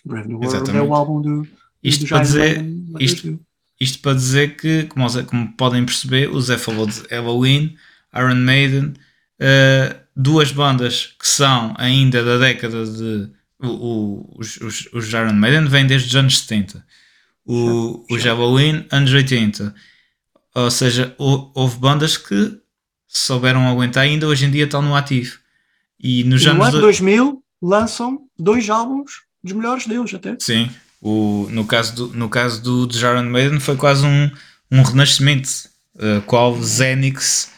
Speaker 2: Brave New World é
Speaker 3: Exatamente.
Speaker 2: o álbum do.
Speaker 3: Isto
Speaker 2: do
Speaker 3: para dizer- isto- Isto para dizer que, como, como podem perceber, o Zé falou de Halloween, Iron Maiden, eh, duas bandas que são ainda da década de. O, o- os, os, os Iron Maiden vêm desde os anos 70. O, o Halloween, anos 80. Ou seja, hou- houve bandas que souberam aguentar ainda hoje em dia estão no ativo. E nos
Speaker 2: E no ano
Speaker 3: do-
Speaker 2: 2000 lançam dois álbuns dos melhores deles até.
Speaker 3: Sim, o, no caso do, no caso do, do Iron Maiden foi quase um, um renascimento, uh, qual Xenix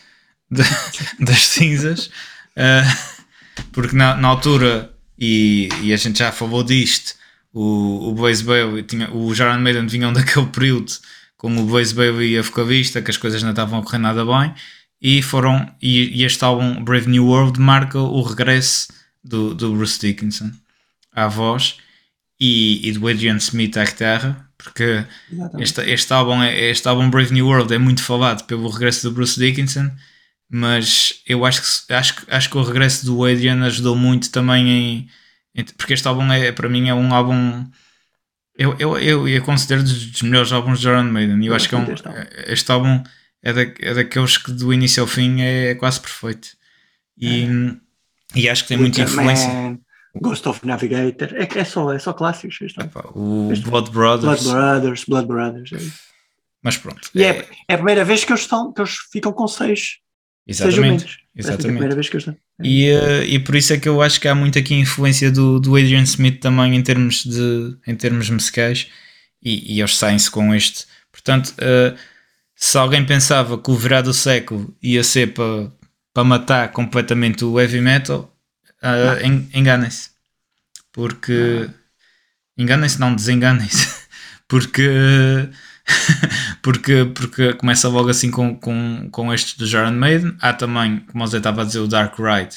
Speaker 3: de- das cinzas, uh, porque na, na altura, e, e a gente já falou disto, o, o Blaze Bailey, tinha, o Iron Maiden vinham daquele período com o Blaze Bailey e a vocalista, que as coisas não estavam a correr nada bem, e foram, e, e este álbum Brave New World marca o regresso do, do Bruce Dickinson à voz e, e do Adrian Smith à guitarra, porque este, este, álbum é, este álbum Brave New World é muito falado pelo regresso do Bruce Dickinson, mas eu acho que, acho, acho que o regresso do Adrian ajudou muito também em, em- porque este álbum é para mim é um álbum eu, eu, eu, eu considero dos, melhores álbuns de Iron Maiden e eu
Speaker 2: Eu
Speaker 3: acho que é um, este álbum é, da, é daqueles que do início ao fim é, quase perfeito e, e acho que tem muita influência
Speaker 2: Man, Ghost of Navigator, é, é, só, é só clássicos. álbum.
Speaker 3: Epá, o
Speaker 2: Este-
Speaker 3: Blood Brothers
Speaker 2: Blood Brothers, Blood Brothers. é
Speaker 3: mas pronto
Speaker 2: E é, é a primeira vez que eles, estão, que eles ficam com seis, seis
Speaker 3: exatamente
Speaker 2: É a
Speaker 3: exatamente
Speaker 2: primeira vez que eles estão.
Speaker 3: E, eh, e por isso é que eu acho que há muito aqui a influência do, do Adrian Smith também em termos, de, em termos musicais e, e eles saem-se com este. Portanto, eh, se alguém pensava que o virado do século ia ser para para matar completamente o heavy metal, eh, en- enganem-se. Porque. Enganem-se, não, desenganem-se. Porque. porque, porque começa logo assim com, com, com estes do Iron Maiden. Há também, como eu estava a dizer, o Dark Ride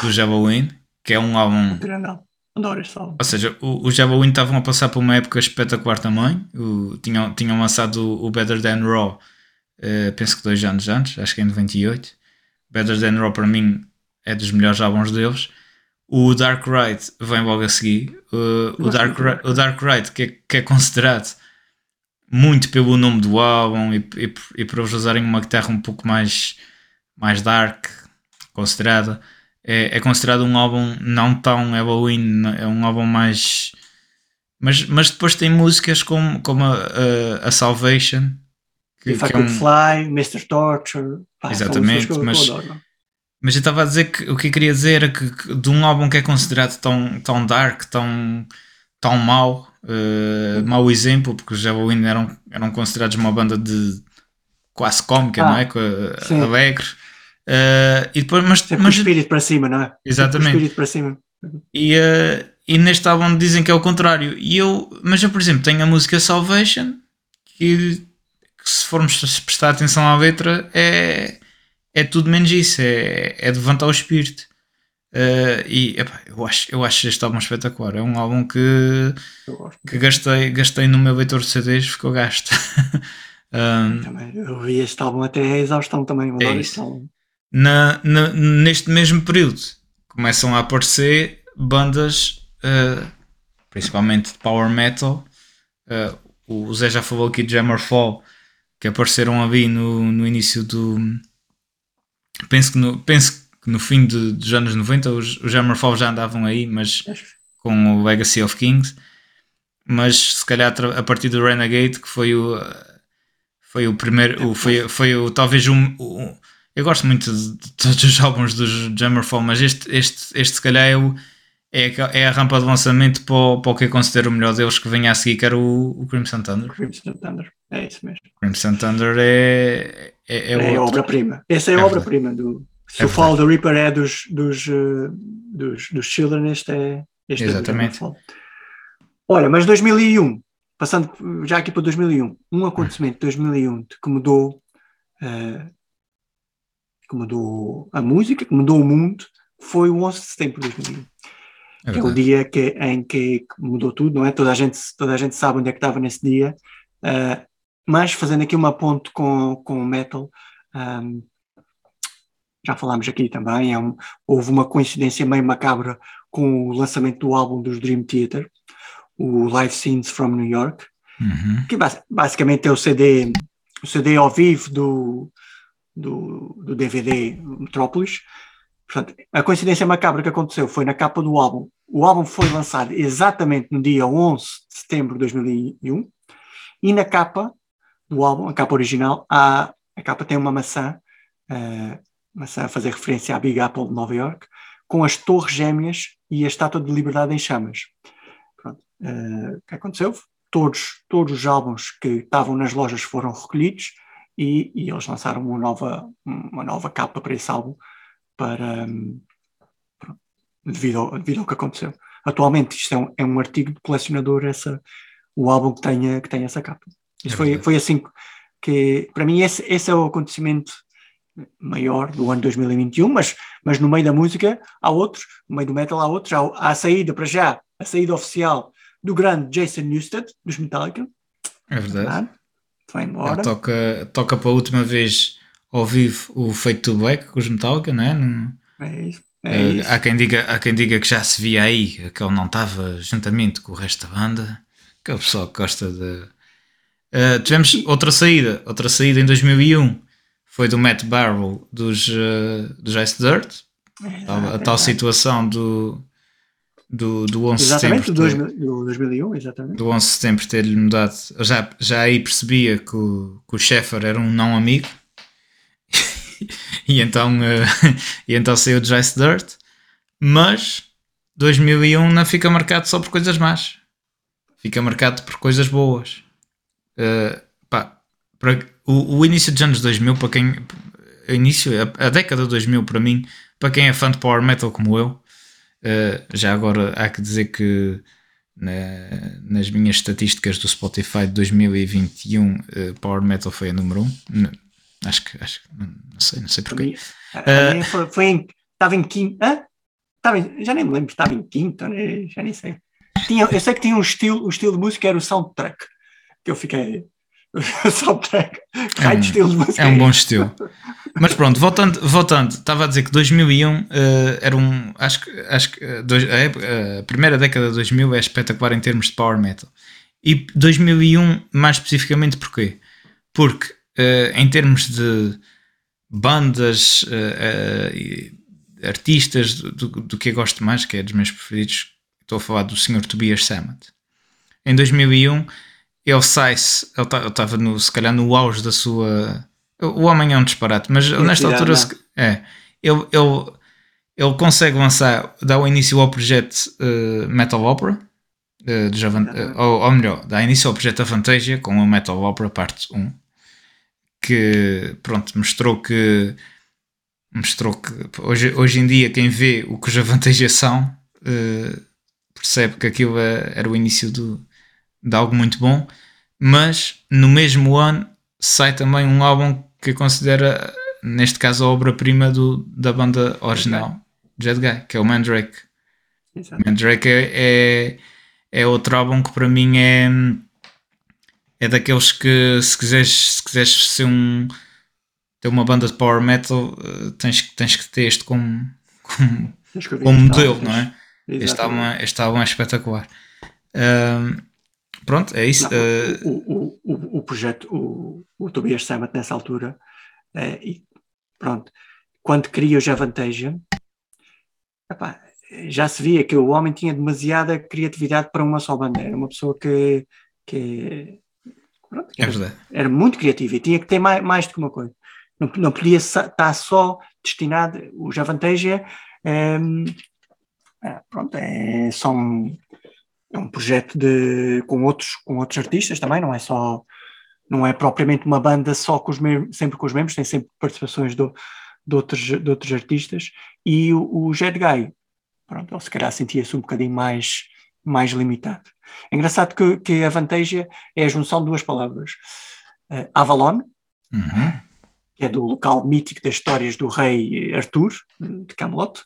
Speaker 3: do Halloween, que é um álbum.
Speaker 2: Adoro este álbum.
Speaker 3: Ou seja, os Halloween estavam a passar por uma época espetacular também. O- tinham, tinham lançado o, o Better Than Raw, eh, penso que dois anos antes, acho que em 98. Better Than Raw para mim é dos melhores álbuns deles. O Dark Ride vem logo a seguir. Uh, o, Dark o Dark Ride, que é, que é considerado muito pelo nome do álbum e, e, e por eles usarem uma guitarra um pouco mais, mais dark, considerada. É, é considerado um álbum não tão Halloween, é um álbum mais. Mas, mas depois tem músicas como, como a, a, a Salvation.
Speaker 2: Que, If I Could é um... Fly, Mr. Torture.
Speaker 3: Pá, Exatamente, mas, mas eu estava a dizer que o que eu queria dizer era que, que, de um álbum que é considerado tão, tão dark, tão, tão mau, uh, mau exemplo, porque os Halloween eram, eram considerados uma banda de quase cómica, ah, não é? Sim. Alegre. Uh, e depois, mas,
Speaker 2: Sempre mas, o espírito para cima, não é?
Speaker 3: Exatamente.
Speaker 2: Sempre o espírito para cima.
Speaker 3: E, uh, e neste álbum dizem que é o contrário. E eu, mas eu, por exemplo, tenho a música Salvation, que, que se formos prestar atenção à letra, é, é tudo menos isso, é, é de levantar o espírito. Uh, e epá, eu, acho, eu acho este álbum espetacular. É um álbum que, que gastei, gastei no meu leitor de CDs, ficou gasto.
Speaker 2: um, também, eu vi este álbum até a exaustão também. Eu é este álbum
Speaker 3: na, na, neste mesmo período começam a aparecer bandas, uh, principalmente de power metal. Uh, o Zé já falou aqui de Hammerfall, que apareceram ali no, no início do. Penso que no, penso que no fim de, dos anos 90 os, os Hammerfall já andavam aí, mas com o Legacy of Kings. Mas se calhar a partir do Renegade, que foi o. Foi o primeiro. O, foi, foi o, talvez um, o, eu gosto muito de, todos os álbuns dos Jammerfall, mas este, este, este se calhar é, o, é, é a rampa de lançamento para o, para o que eu considero o melhor deles que venha a seguir, que era o, o Crimson Thunder.
Speaker 2: Crimson Thunder, é isso mesmo.
Speaker 3: Crimson Thunder é. É,
Speaker 2: é, é obra-prima. Essa é, é a obra-prima do. Se é o Fall the Reaper é dos, dos, uh, dos, dos Children, este é. Este
Speaker 3: é Exatamente.
Speaker 2: É Olha, mas 2001, passando já aqui para 2001, um acontecimento de 2001 que mudou uh, que mudou a música, que mudou o mundo, foi o 11 de setembro de 2001. É que é o dia que, em que mudou tudo, não é? Toda a gente, toda a gente sabe onde é que estava nesse dia. Uh, mas fazendo aqui uma ponte com, com o metal, um, já falámos aqui também, é um, houve uma coincidência meio macabra com o lançamento do álbum dos Dream Theater, o Live Scenes from New York,
Speaker 3: uhum.
Speaker 2: que basicamente é o CD, o CD ao vivo do, do, do DVD Metrópolis. Portanto, a coincidência macabra que aconteceu foi na capa do álbum. O álbum foi lançado exatamente no dia 11 de setembro de 2001 e na capa do álbum, a capa original, há, a capa tem uma maçã, uh, maçã a fazer referência à Big Apple de Nova York, com as torres gêmeas e a Estátua de Liberdade em chamas. Pronto. Uh, o que aconteceu? Todos, todos os álbuns que estavam nas lojas foram recolhidos e, e, eles lançaram uma nova, uma nova capa para esse álbum para, devido, ao, devido ao que aconteceu. Atualmente isto é um, é um artigo de colecionador essa, o álbum que tenha, que tenha essa capa. Isso é foi, foi assim que, para mim, esse, esse é o acontecimento maior do ano 2021, mas, mas no meio da música há outros, no meio do metal há outros, há, há a saída para já, a saída oficial do grande Jason Newsted, dos Metallica.
Speaker 3: É verdade
Speaker 2: vai embora.
Speaker 3: toca, toca para a última vez ao vivo o Fake to Black com os Metallica, não é? Não...
Speaker 2: É isso. É uh, isso.
Speaker 3: Há, quem diga, há quem diga que já se via aí que ele não estava juntamente com o resto da banda, que é o pessoal que gosta de. Uh, tivemos outra saída, outra saída em 2001 foi do Matt Barrow dos, uh, dos Ice Dirt, é, a, a tal situação do, do, do 11
Speaker 2: exatamente,
Speaker 3: de
Speaker 2: setembro. Exatamente, do 2001, exatamente.
Speaker 3: Do 11 de setembro ter-lhe mudado. Já, já aí percebia que o, que o Sheffer era um não amigo. e, então, uh, e então saiu de Jace Dirt. Mas 2001 não fica marcado só por coisas más. Fica marcado por coisas boas. Uh, pá, para, o, o, início dos anos 2000, para quem. Início, a, a década de 2000, para mim, para quem é fã de power metal como eu, Uh, já agora há que dizer que na, nas minhas estatísticas do Spotify de 2021 uh, eh, Power Metal foi a número 1. Um. Acho que, acho não sei, não sei porquê.
Speaker 2: Uh, foi, foi em, estava em quinto. Hã? Estava em, já nem me lembro, estava em quinto, né? já nem sei. Tinha, eu sei que tinha um estilo, o estilo de música era o soundtrack, que eu fiquei. soundtrack,
Speaker 3: é um, de música. É um bom estilo. Mas pronto, voltando, voltando, estava a dizer que 2001 uh, eh, era um. Acho acho que uh, dois, a, a, primeira década de 2000 é espetacular em termos de power metal. E 2001, mais especificamente, porquê? Porque uh, em termos de bandas, uh, artistas, do, do, que eu gosto mais, que é dos meus preferidos, estou a falar do Sr. Tobias Sammet. Em 2001, ele sai-se, ele estava se calhar no auge da sua. O homem é um disparate, mas nesta altura é, ele, ele, ele consegue lançar, dá o início ao projeto Metal Opera, uh, de Javan, uh, ou, ou, melhor, dá início ao projeto Avantasia com o Metal Opera Parte 1 que pronto, mostrou que mostrou que hoje, hoje em dia quem vê o que os Avantasia são uh, percebe que aquilo é, era o início do, de algo muito bom mas no mesmo ano sai também um álbum que considera neste caso a obra-prima da banda original Jet Guy, que é o Mandrake Exato. Mandrake é, é é outro álbum que para mim é é daqueles que se quiseres, se quiseres ser um ter uma banda de power metal eh, tens, tens que ter este como, como, como modelo, não é? Este álbum, é, este álbum é espetacular. Uh, pronto, é isso. Não,
Speaker 2: uh, o, o, o, projeto, o, o Tobias Sammet nessa altura, é, e pronto, quando cria o Javantasia, epá, já se via que o homem tinha demasiada criatividade para uma só banda. Era uma pessoa que, que, pronto, que
Speaker 3: é
Speaker 2: era, era, muito criativa e tinha que ter mais, mais do que uma coisa. Não, não podia estar só destinado. O Javantasia é, é, pronto, é só um, é um projeto de, com, outros, com outros artistas também, não é só. Não é propriamente uma banda só com os mesmos, sempre com os membros, tem sempre participações do, de, outros, de outros artistas. E o, o Jet Guy pronto, ele se calhar sentia-se um bocadinho mais, mais limitado. É engraçado que, que a Vantasia é a junção de duas palavras. Uh, Avalon, uhum. que é do local mítico das histórias do rei Arthur, de Camelot,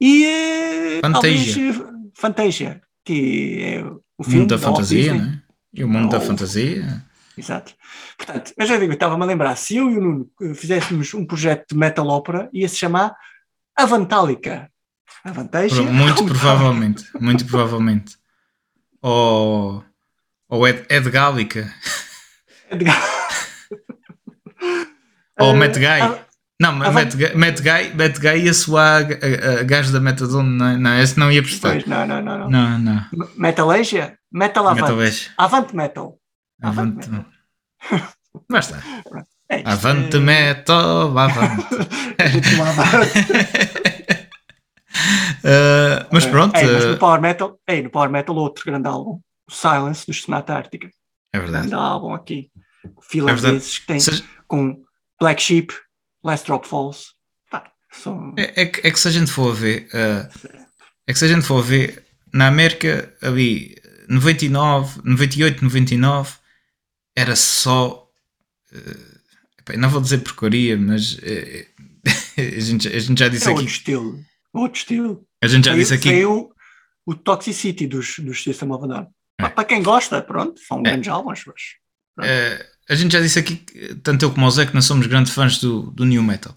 Speaker 2: e uh, Fantasia. Fantasia, que é o filme
Speaker 3: mundo da fantasia, né? E o mundo da fantasia.
Speaker 2: Exato. Portanto, eu já digo, estava-me a lembrar, se eu e o Nuno fizéssemos um projeto de metal ópera, ia se chamar Avantálica a vantagem.
Speaker 3: Muito provavelmente, muito provavelmente. Ou, ou Ed, Ed Gálica. Ed Ou uh, Matt Guy. Não, a Matt, Guy, Matt, Guy, Matt Guy ia soar a, a, a gajo da Metadone, não, é? não, esse não ia prestar. Pois,
Speaker 2: não, não, não.
Speaker 3: não. não, não.
Speaker 2: Metalasia? Metal Avante. Avante Metal. Avante,
Speaker 3: Avante Metal. Basta. É avante é... Metal, Avante. Uh, mas pronto.
Speaker 2: Ei, mas no ah, Power Metal, no Power Metal, outro grande álbum, o Silence dos Sonata Ártica.
Speaker 3: É verdade.
Speaker 2: Grande álbum aqui. Finlandeses é que tem Seja... com Black Sheep, Last Drop Falls. Pá, são...
Speaker 3: é, é, que, é, que se a gente for ver, uh, é que se a gente for ver, na América, ali, 99, 98, 99, era só. Uh, não vou dizer porcaria, mas uh, a, gente, a gente já disse
Speaker 2: é
Speaker 3: aqui.
Speaker 2: Outro estilo outro estilo.
Speaker 3: A gente já foi, disse aqui.
Speaker 2: Foi o, Toxicity dos, dos System of a Down. É. Para quem gosta, pronto, são é. grandes álbuns, mas.
Speaker 3: É, a gente já disse aqui, tanto eu como o Zé, que não somos grandes fãs do, do New Metal.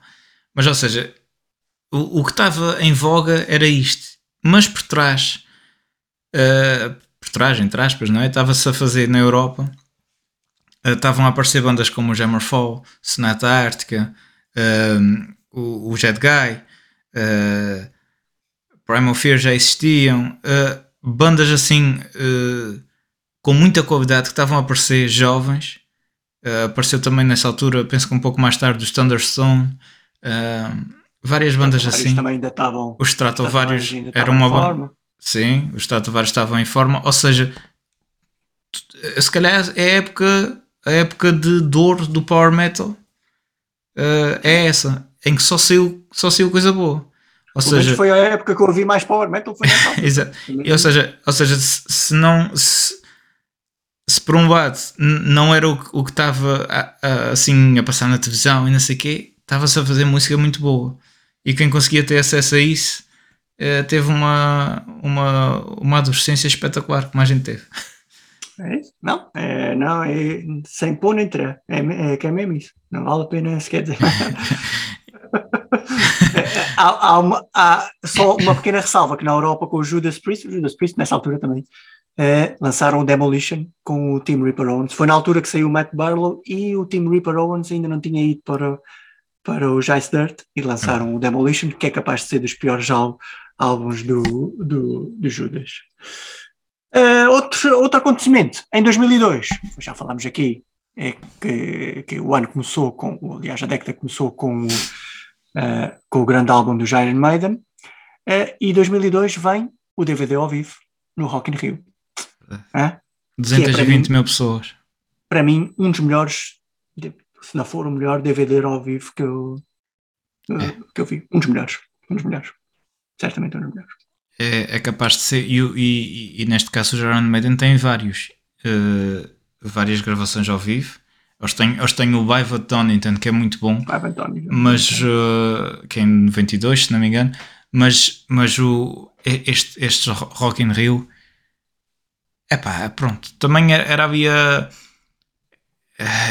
Speaker 3: Mas, ou seja, o, o que estava em voga era isto. Mas por trás, uh, por trás, entre aspas, não é? Estava-se a fazer na Europa. Uh, estavam a aparecer bandas como o Jammerfall, Sonata Ártica, uh, o, o Jet Guy, uh, Primal Fear já existiam, bandas assim com muita qualidade que estavam a aparecer jovens. Uh, apareceu também nessa altura, penso que um pouco mais tarde, os Thunderstone, várias bandas assim.
Speaker 2: também ainda estavam.
Speaker 3: Os Stratovarius eram uma banda. Sim, os Stratovarius estavam em forma, ou seja, se calhar é a época, a época de dor do Power Metal. é essa em que só saiu, só saiu coisa boa. Ou seja,
Speaker 2: foi a época que eu ouvi mais Power Metal. Foi
Speaker 3: Exato. ou seja, ou seja se, se não. Se, se, por um lado não era o, que estava assim a passar na televisão e não sei o quê, estava-se a fazer música muito boa. E quem conseguia ter acesso a isso eh, teve uma, uma, uma adolescência espetacular, como a gente teve.
Speaker 2: É isso? Não, é, não, é sem pôr nem tirar. É, é que é mesmo isso. Não vale a pena sequer dizer. há, há, uma, há, só uma pequena ressalva que na Europa com o Judas Priest, o Judas Priest nessa altura também eh, lançaram o Demolition com o Team Reaper Owens. Foi na altura que saiu o Matt Barlow e o Team Reaper Owens ainda não tinha ido para, para o Jice Dirt e lançaram o Demolition, que é capaz de ser dos piores ál- álbuns do, do, do Judas. Eh, outro, outro acontecimento, em 2002, já falámos aqui, é que, que o ano começou com, aliás, a década começou com o, eh, com o grande álbum do Iron Maiden, e 2002 vem o DVD ao vivo no Rock in Rio. Hã?
Speaker 3: 220 mil pessoas.
Speaker 2: Para mim, um dos melhores, se não for o melhor DVD ao vivo que eu, eh, que eu vi. Um dos melhores. Um dos melhores. Certamente um dos melhores.
Speaker 3: É, é capaz de ser. E, e- e neste caso o Iron Maiden tem vários. eh, várias gravações ao vivo. Eles têm, eles têm o Live at Donington, que é muito bom.
Speaker 2: Vai, António.
Speaker 3: mas uh, que é em 92, se não me engano, mas, mas o, este, este Rock in Rio, epá, pronto, também era, era havia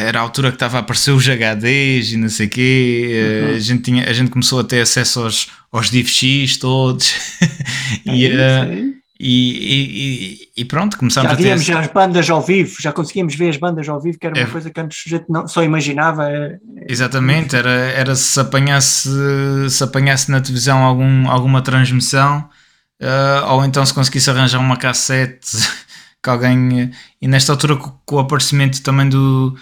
Speaker 3: era a altura que estava a aparecer os HDs e não sei o quê, uh,
Speaker 2: Uhum.
Speaker 3: a, gente tinha, a gente começou a ter acesso aos, aos DivX todos e,
Speaker 2: É
Speaker 3: uh,
Speaker 2: é
Speaker 3: e, e, e- pronto, começámos
Speaker 2: Já
Speaker 3: a ter
Speaker 2: já as bandas ao vivo, já conseguíamos ver as bandas ao vivo, que era uma
Speaker 3: É.
Speaker 2: coisa que antes a gente não, só imaginava. é-
Speaker 3: Exatamente, era, era se apanhasse se apanhasse na televisão algum, alguma transmissão ah, ou então se conseguisse arranjar uma cassete que alguém e nesta altura com, o aparecimento também do,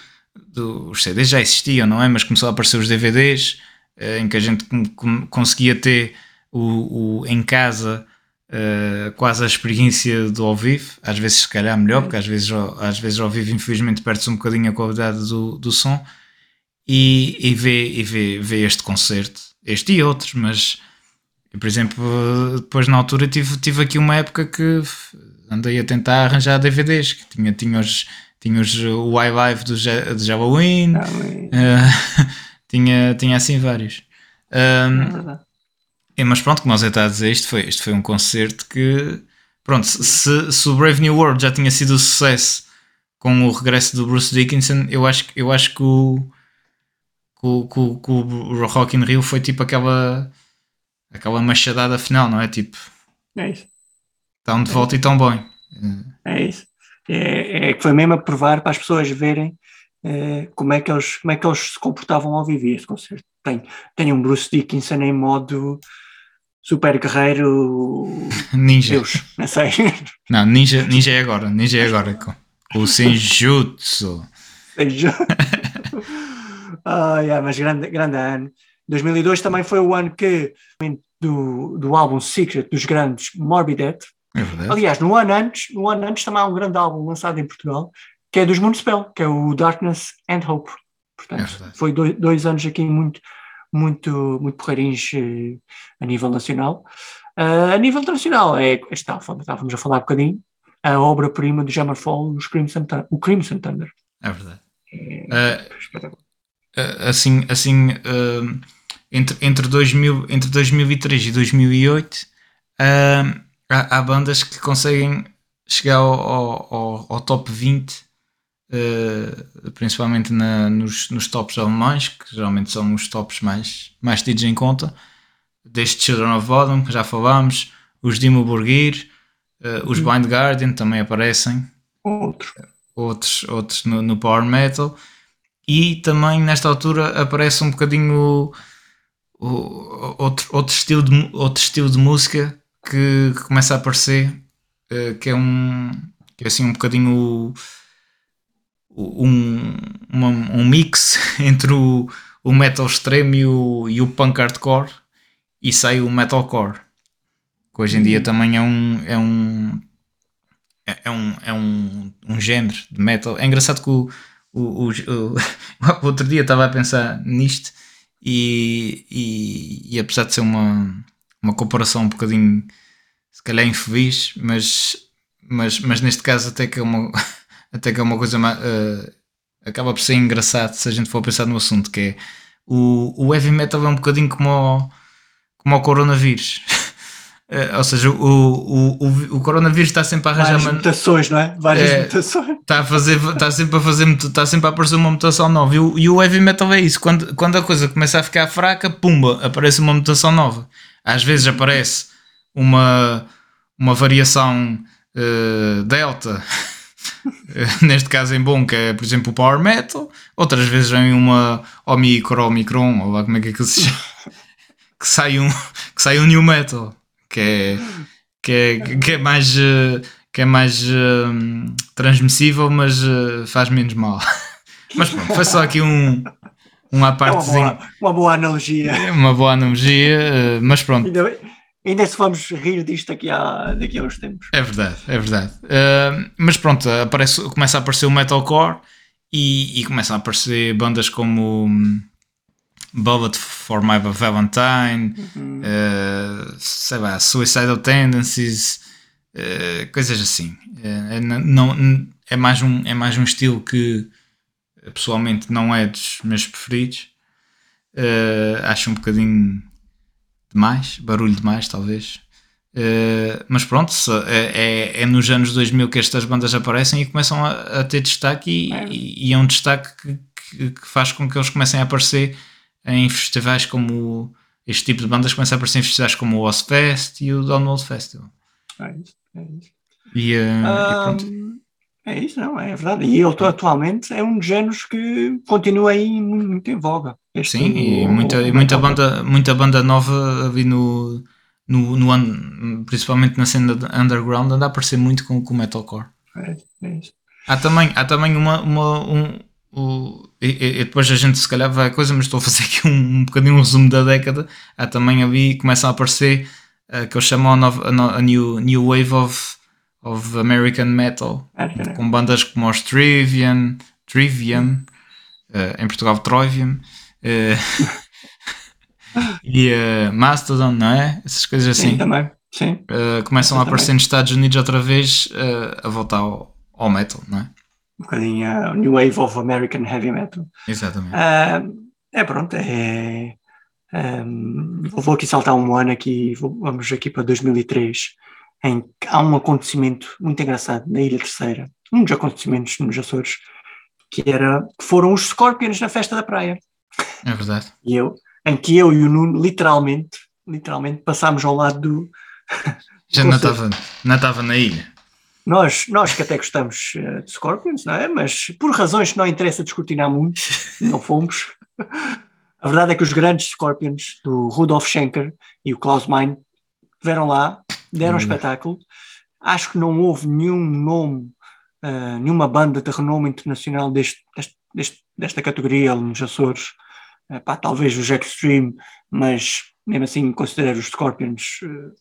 Speaker 3: do os CDs já existiam, não é? Mas começou a aparecer os DVDs eh, em que a gente conseguia ter o, o- em casa eh, quase a experiência do ao vivo, às vezes se calhar melhor, porque às vezes, às vezes ao vivo infelizmente perde-se um bocadinho a qualidade do, do som e, e vê, e vê, vê este concerto, este e outros, mas por exemplo, depois na altura tive, tive aqui uma época que andei a tentar arranjar DVDs, que tinha, tinha, os, tinha os, o iLive do, do
Speaker 2: é-
Speaker 3: eh, tinha, tinha assim vários. Ahm,
Speaker 2: é
Speaker 3: mas pronto, como você está a dizer, isto foi, isto foi um concerto que. Pronto, se, se o Brave New World já tinha sido um sucesso com o regresso do Bruce Dickinson, eu acho, que- eu acho que o, que, o- que o- que o Rock in Rio foi tipo aquela, aquela machadada final, não é? Tipo,
Speaker 2: É isso.
Speaker 3: Estão de volta e estão bem.
Speaker 2: É isso. É, é que foi mesmo a provar para as pessoas verem eh, como, é que eles, como é que eles se comportavam ao viver esse concerto. Tem, tem um Bruce Dickinson em modo super guerreiro,
Speaker 3: Ninja.
Speaker 2: Deus, não sei.
Speaker 3: Não, Ninja, ninja é agora. Ninja é agora. Com, com o Senjutsu.
Speaker 2: Seja- Ai, ai, mas grande, grande ano. 2002 também foi o ano que do, do álbum Secret dos grandes Morbidette.
Speaker 3: É.
Speaker 2: Aliás, no ano antes, no ano antes também há um grande álbum lançado em Portugal que é dos Municipal, que é o Darkness and Hope.
Speaker 3: É
Speaker 2: Portanto,
Speaker 3: verdade.
Speaker 2: foi dois, dois anos aqui muito, muito, muito porreirinhos eh, a nível nacional. Ah, a nível internacional, é, está, estávamos a falar um bocadinho, a obra-prima do Jammerfall, os Crimson, o Crimson Thunder.
Speaker 3: É verdade.
Speaker 2: É espetacular.
Speaker 3: Uh, assim, assim uh, entre, entre, 2000, entre 2003 e 2008 uh, há, há bandas que conseguem chegar ao, ao, ao- top 20 uh, principalmente na- nos, nos tops alemães que geralmente são os tops mais, mais tidos em conta. Desde Children of Bodom que já falámos os Dimo Borgir uh, os Blind Guardian também aparecem.
Speaker 2: Outro.
Speaker 3: outros, outros no, no Power Metal. E também nesta altura aparece um bocadinho o, o- outro, outro, estilo de, outro estilo de música que, que começa a aparecer eh, que é um que é assim um bocadinho um, uma- um mix entre o, o metal extremo e o, e o punk hardcore e sai o metalcore que hoje em dia também é um, é um é é um, é um, um género de metal. É engraçado que o, o, o, o- o outro dia estava a pensar nisto e, e, e apesar de ser uma, uma comparação um bocadinho se calhar infeliz, mas, mas, mas neste caso até que é uma, até que é uma coisa eh, acaba por ser engraçado se a gente for pensar no assunto, que é o, o heavy metal é um bocadinho como o, como o coronavírus. Eh, ou seja, o, o, o, o coronavírus está sempre a arranjar
Speaker 2: Várias mutações, não é? Várias
Speaker 3: É.
Speaker 2: mutações.
Speaker 3: está a fazer está sempre a fazer está sempre a aparecer uma mutação nova e o, e o heavy metal é isso quando, quando a coisa começa a ficar fraca pumba aparece uma mutação nova às vezes aparece uma uma variação eh, Delta, neste caso em bom, que é por exemplo o Power Metal, outras vezes vem uma Omicron, Omicron, ou lá como é que é que se chama, que sai um, que sai um New Metal, que é, que é, que é mais, eh, que é mais eh, transmissível, mas eh, faz menos mal. Mas pronto, foi só aqui um, um à
Speaker 2: É uma
Speaker 3: partezinho.
Speaker 2: boa, uma boa analogia.
Speaker 3: É uma boa analogia, mas pronto,
Speaker 2: Ainda, ainda se vamos rir disto daqui a, daqui a uns tempos.
Speaker 3: é verdade, é verdade. Eh, mas pronto, aparece, começa a aparecer o metalcore e, e começam a aparecer bandas como hum, Bullet for My Valentine, eh, sei lá, Suicidal Tendencies, eh, coisas assim. É, não, é, mais um, é mais um estilo que pessoalmente não é dos meus preferidos. Eh, acho um bocadinho demais, barulho demais, talvez. Eh, mas pronto, é, é, é nos anos 2000 que estas bandas aparecem e começam a, a ter destaque, e
Speaker 2: É.
Speaker 3: e, e é um destaque que, que- que faz com que eles comecem a aparecer em festivais como. Este tipo de bandas começa a aparecer em festivais como o Ozfest e o Download Festival.
Speaker 2: É isso, é isso.
Speaker 3: E, eh, e pronto.
Speaker 2: É isso, não, é verdade. E ele atualmente é um dos géneros que continua aí muito, em voga. Este,
Speaker 3: Sim, e muita, e muita, banda, muita banda nova ali no, no, no principalmente na cena de underground, anda a aparecer muito com, com o metalcore.
Speaker 2: É é isso.
Speaker 3: Há também, há também uma. uma um, o, e, e- depois a gente se calhar vai a coisa, mas estou a fazer aqui um, um bocadinho um resumo da década. Há também ali, começam a aparecer eh, que eu chamo a, nova- a a new, new Wave of, of American Metal, com bandas como os Trivium, Trivium eh, em Portugal Trovium, eh, e eh, Mastodon, não é? Essas coisas
Speaker 2: Sim,
Speaker 3: assim.
Speaker 2: também. Sim,
Speaker 3: começam a
Speaker 2: Também.
Speaker 3: aparecer nos Estados Unidos outra vez a voltar ao, ao metal, não é?
Speaker 2: um bocadinho a New Wave of American Heavy Metal.
Speaker 3: Exatamente.
Speaker 2: É pronto, é. vou vou aqui saltar um ano aqui, vou- vamos aqui para 2003, em que há um acontecimento muito engraçado na Ilha Terceira, um dos acontecimentos nos Açores, que era que foram os Scorpions na festa da praia.
Speaker 3: É verdade.
Speaker 2: E eu, em que eu e o Nuno literalmente, literalmente passámos ao lado do
Speaker 3: Já não estava não estava na ilha.
Speaker 2: nós, nós que até gostamos eh, de Scorpions, não é? Mas por razões que não interessa descortinar muito, não fomos. A verdade é que os grandes Scorpions do Rudolf Schenker e o Klaus Meine estiveram lá, deram um
Speaker 3: Hum.
Speaker 2: espetáculo. Acho que não houve nenhum nome, eh, nenhuma banda de renome internacional deste, deste- desta categoria nos Açores. Eh, pá, talvez os Extreme, mas mesmo assim considero os Scorpions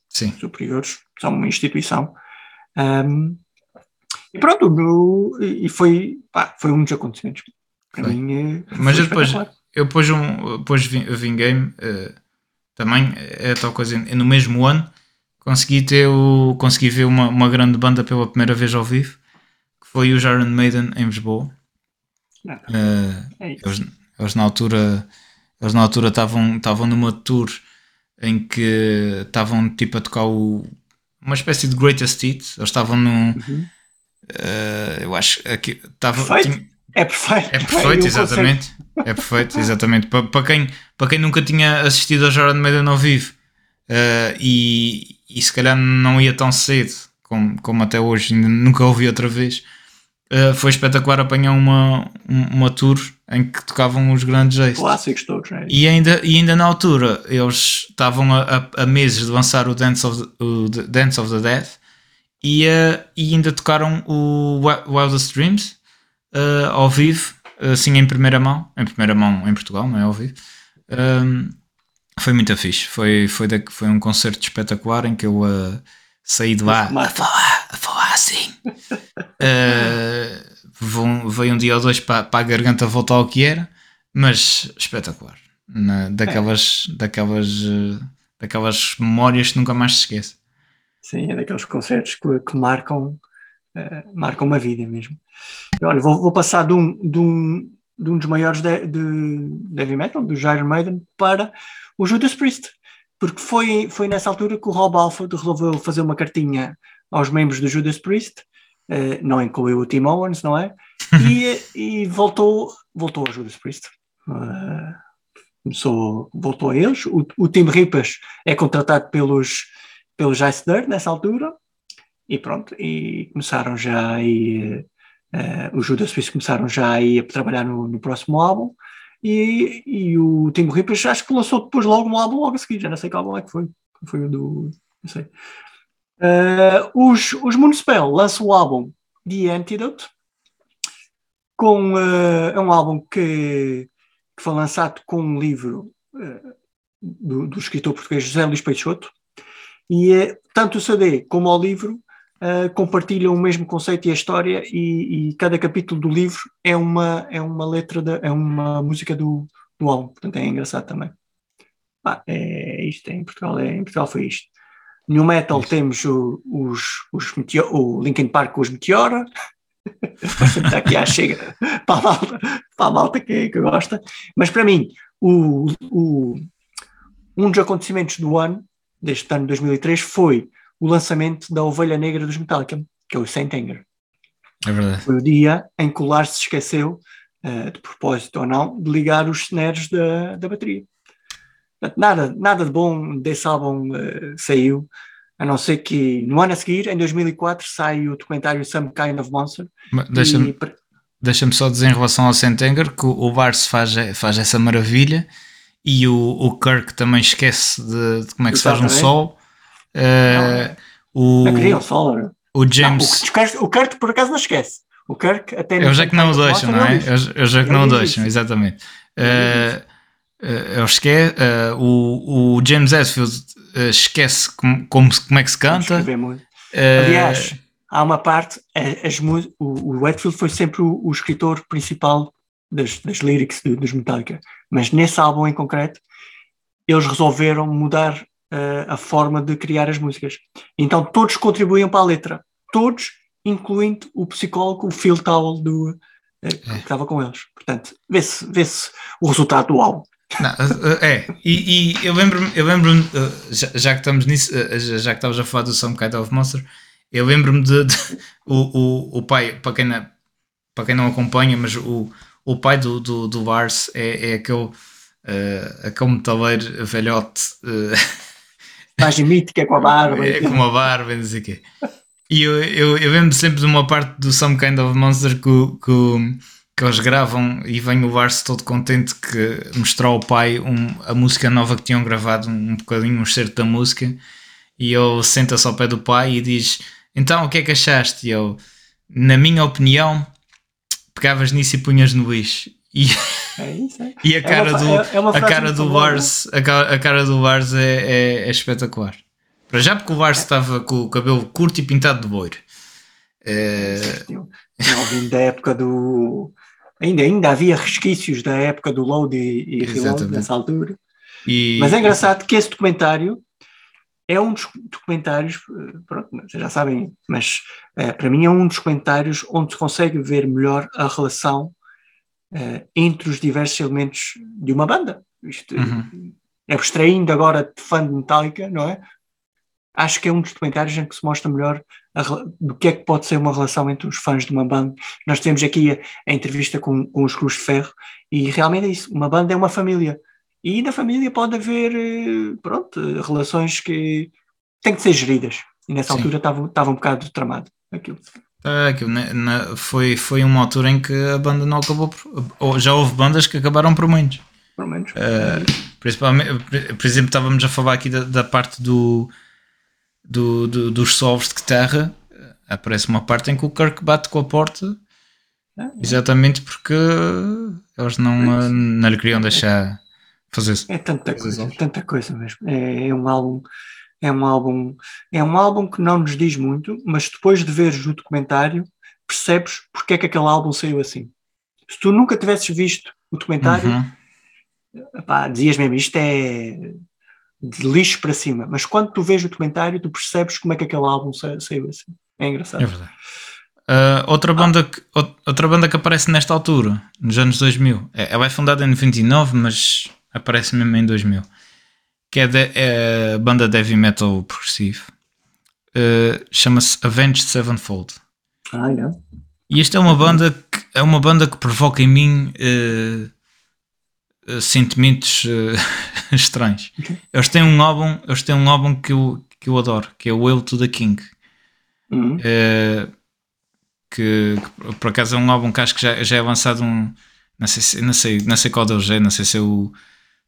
Speaker 3: Sim.
Speaker 2: superiores, são uma instituição. Ahm, e pronto, no- e foi, pá, foi um dos acontecimentos. Para
Speaker 3: Foi.
Speaker 2: mim,
Speaker 3: Mas eu depois, eu depois, um, depois vinguei-me eh, também, é tal coisa, no mesmo ano consegui ter o, consegui ver uma, uma grande banda pela primeira vez ao vivo, que foi os Iron Maiden em Lisboa.
Speaker 2: Não,
Speaker 3: Eh,
Speaker 2: é
Speaker 3: eles, eles na altura eles na altura estavam estavam numa tour em que estavam tipo a tocar o, uma espécie de greatest hits. Eles estavam num
Speaker 2: Uhum.
Speaker 3: eh, eu acho que estava
Speaker 2: É perfeito.
Speaker 3: é perfeito
Speaker 2: o concerto-
Speaker 3: exatamente. É perfeito exatamente. Para, para quem para quem nunca tinha assistido a Jordan Maiden ao vivo eh, e, e se calhar não ia tão cedo como, como até hoje ainda nunca ouvi outra vez eh, foi espetacular apanhar uma, um- uma tour em que tocavam os grandes êxitos
Speaker 2: Clássicos todos, não é?
Speaker 3: e ainda, e ainda na altura eles estavam a, a- a meses de lançar o Dance of the, o Dance of the Dead e, eh, e ainda tocaram o Wi- Wildest Dreams eh, ao vivo, assim em primeira mão, em primeira mão em Portugal, não é ao vivo. Um, foi muito fixe. Foi, foi, da- foi um concerto espetacular em que eu eh, saí de lá a falar, a falar assim. Vão- veio um dia ou dois para, para a garganta voltar ao que era, mas espetacular. Na- daquelas, daquelas, eh, daquelas memórias que nunca mais se esquece.
Speaker 2: Sim, é daqueles concertos que, que marcam, eh, marcam uma vida mesmo. Olha, vou, vou passar de um, de um, de um dos maiores de, de, de heavy metal, do Iron Maiden, para o Judas Priest, porque foi, foi nessa altura que o Rob Alford resolveu fazer uma cartinha aos membros do Judas Priest, eh, não incluiu o Tim Owens, não é? E, e voltou, voltou ao Judas Priest. Eh, começou, voltou a eles. O, o Tim Ripas é contratado pelos, pelos Ice Dirt nessa altura. e pronto, e começaram já aí, uh, os Judas Priest começaram já aí a trabalhar no, no próximo álbum, e, e o Tim Rippers acho que lançou depois logo um álbum logo a seguir, já não sei qual álbum é que foi, foi o do, não sei. Uh, os, os Moonspell lançam o álbum The Antidote, com, uh, é um álbum que, que, foi lançado com um livro uh, do, do, escritor português José Luís Peixoto, e é, tanto o CD como o livro uh, compartilham o mesmo conceito e a história, e, e, cada capítulo do livro é uma, é uma letra, de, é uma música do, do álbum, portanto é engraçado também. Ah, é isto, é, em, Portugal, é, em Portugal foi isto. No Metal temos o, os, os Meteor, o Linkin Park com os Meteora, está aqui à chega. Para a malta, para a malta que, que gosta, mas para mim, o, o, um dos acontecimentos do ano, deste ano de 2003, foi o lançamento da Ovelha Negra dos Metallica, que é o Saint Anger.
Speaker 3: É verdade.
Speaker 2: Foi o dia em que o Lars se esqueceu, uh, de propósito ou não, de ligar os snares da, da bateria. Nada, nada de bom desse álbum uh, saiu, a não ser que no ano a seguir, em 2004, sai o documentário Some Kind of Monster.
Speaker 3: Deixa-me e... deixa só dizer em relação ao Sentenger que o Bars faz, faz essa maravilha e o, o Kirk também esquece de, de como é que se faz um sol. Uh, o,
Speaker 2: não queria o.
Speaker 3: O James.
Speaker 2: Não, o, o Kirk por acaso não esquece. O Kirk até.
Speaker 3: Eu já que não o deixam, não é? Eu já que não o deixam, exatamente. Uh, uh, esquece, uh, o, o James Hetfield uh, esquece como, como, como, é que se canta.
Speaker 2: Aliás, há uma parte, as, o, o Hetfield foi sempre o, o escritor principal das, das lyrics de, dos Metallica, mas nesse álbum em concreto eles resolveram mudar uh, a forma de criar as músicas. Então todos contribuíam para a letra, todos, incluindo o psicólogo, o Phil Towell do, uh, que estava com eles. Portanto, vê-se vê o resultado do álbum.
Speaker 3: Não, é, e, e eu lembro-me, eu lembro já, já, que estamos nisso, já que estavas a falar do Some Kind of Monster, eu lembro-me de, de, o, o, o pai, para quem, não, para quem não acompanha, mas o, o pai do, do, do Lars é, é aquele, uh, aquele metaleiro velhote. Uh,
Speaker 2: Mais mítico, é com a barba.
Speaker 3: É com a barba, não sei o quê. E eu, eu, eu lembro sempre de uma parte do Some Kind of Monster que, que, que eles gravam e vem o Lars todo contente que mostrou ao pai um, a música nova que tinham gravado, um, bocadinho, um certo da música. E ele senta-se ao pé do pai e diz: Então, o que é que achaste? E eu, na minha opinião, pegavas nisso e punhas no lixo. E,
Speaker 2: é isso, é.
Speaker 3: e a cara é uma, do, é, a cara do Lars, a, a, cara do Lars é, é, é, espetacular. Para já porque o Lars estava com o cabelo curto e pintado de boiro. É...
Speaker 2: Tinha da época do. Ainda, ainda havia resquícios da época do Load e, e Reload nessa altura. E... Mas é engraçado que esse documentário é um dos documentários, pronto, vocês já sabem, mas é, para mim é um dos documentários onde se consegue ver melhor a relação é, entre os diversos elementos de uma banda. Isto, uhum. Abstraindo agora de fã de Metallica, não é? Acho que é um dos documentários em que se mostra melhor a, do que é que pode ser uma relação entre os fãs de uma banda. Nós temos aqui a, a entrevista com, com os Cruz de Ferro e realmente é isso. Uma banda é uma família e na família pode haver, eh, pronto, relações que têm que ser geridas. E nessa Sim. altura estava, estava um bocado tramado aquilo.
Speaker 3: É, aquilo foi, foi uma altura em que a banda não acabou por, ou já houve bandas que acabaram por muitos.
Speaker 2: Por menos.
Speaker 3: Uh, principalmente, por exemplo, estávamos a falar aqui da, da parte do, do, do, dos solos de guitarra. Aparece uma parte em que o Kirk bate com a porta ah, é. exatamente porque eles não, é não lhe queriam deixar fazer
Speaker 2: É tanta coisa, é tanta coisa mesmo. É, é, um álbum, é um álbum, é um álbum que não nos diz muito, mas depois de veres o documentário, percebes porque é que aquele álbum saiu assim. Se tu nunca tivesses visto o documentário, uhum. dizias mesmo, isto é de lixo para cima, mas quando tu vês o documentário, tu percebes como é que aquele álbum saiu assim. É engraçado.
Speaker 3: É verdade. Uh, outra, ah. banda que, outra banda que aparece nesta altura, nos anos 2000, é, ela é fundada em 99, mas aparece mesmo em 2000, que é, de, é a banda de heavy metal progressivo. Uh, Chama-se Avenged Sevenfold.
Speaker 2: Ah, é?
Speaker 3: E esta é uma banda que, é uma banda que provoca em mim uh, sentimentos estranhos. Eles têm um álbum, eles têm um álbum que eu, que eu adoro, que é o Will to the King.
Speaker 2: Uhum.
Speaker 3: que, que por acaso é um álbum que acho que já, já é lançado um. Não sei, se- não, sei, não sei qual deles é, não sei se é o,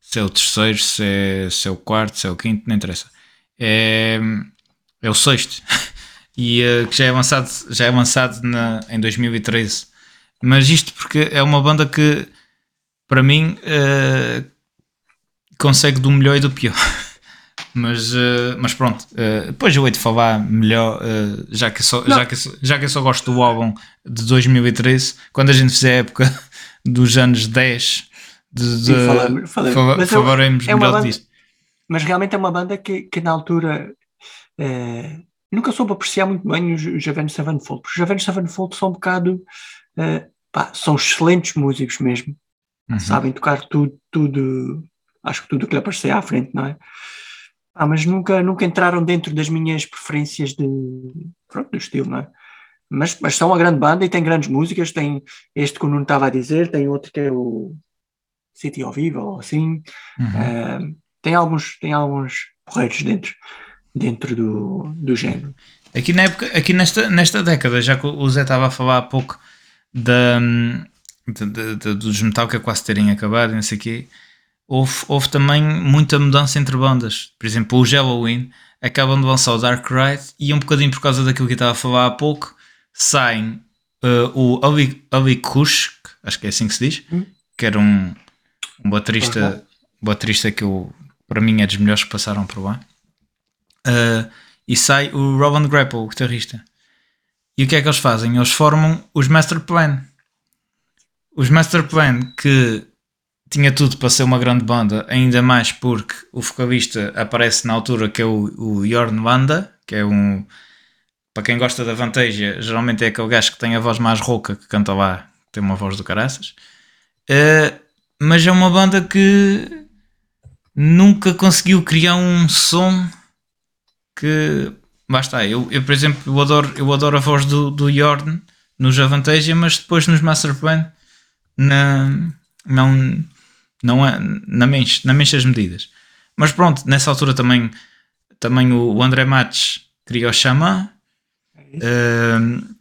Speaker 3: se é o terceiro, se é, se é o quarto, se é o quinto, não interessa. É, é o sexto. E eh, que já é lançado, já é lançado na, em 2013. Mas isto porque é uma banda que, para mim, eh, consegue do melhor e do pior. Mas, eh, mas pronto, eh, depois eu hei de falar melhor, já, que só, já, que, só- já que eu só gosto do álbum de 2013, quando a gente fizer a época dos anos 10, de, de,
Speaker 2: falamos- falamos.
Speaker 3: falaremos
Speaker 2: é uma
Speaker 3: melhor
Speaker 2: banda-
Speaker 3: disto.
Speaker 2: Mas realmente é uma banda que, que na altura eh, nunca soube apreciar muito bem os, Avenged Sevenfold, porque os Avenged Sevenfold são um bocado eh, pá, são excelentes músicos mesmo,
Speaker 3: Uhum.
Speaker 2: sabem tocar tudo, tudo, acho que tudo o que lhe aparecer à frente, não é? Ah, mas nunca, nunca entraram dentro das minhas preferências de, pronto, do estilo, não é? Mas, mas são uma grande banda e tem grandes músicas, tem este que o Nuno estava a dizer, tem outro que é o City of Evil, ou assim,
Speaker 3: Uhum.
Speaker 2: ah, tem alguns, tem alguns porreiros dentro, dentro do, do género.
Speaker 3: Aqui, na época, aqui nesta, nesta década, já que o Zé estava a falar há pouco da, dos Metallica quase terem acabado e não sei o quê, houve, houve também muita mudança entre bandas. Por exemplo, os Halloween acabam de lançar o Dark Ride e um bocadinho por causa daquilo que eu estava a falar há pouco, saem eh, o Ali, Ali Kush, acho que é assim que se diz,
Speaker 2: Hum.
Speaker 3: que era um, um baterista, baterista que eu, para mim é dos melhores que passaram por lá. Uh, e sai o Roland Grapple, o guitarrista. E o que é que eles fazem? Eles formam os Master Plan. Os Master Plan que tinha tudo para ser uma grande banda, ainda mais porque o vocalista aparece na altura que é o, o Jorn Landa, que é um. Para quem gosta da Vantasia, geralmente é aquele gajo que tem a voz mais rouca que canta lá, tem uma voz do caraças. Uh, mas é uma banda que nunca conseguiu criar um som que basta eu, eu por exemplo eu adoro, eu adoro a voz do, do Jorn no Javanteja mas depois nos Masterplan na, não não é, não mexe, não mexe as medidas. Mas pronto, nessa altura também também o, o André Matos cria o Xamã. Ahm,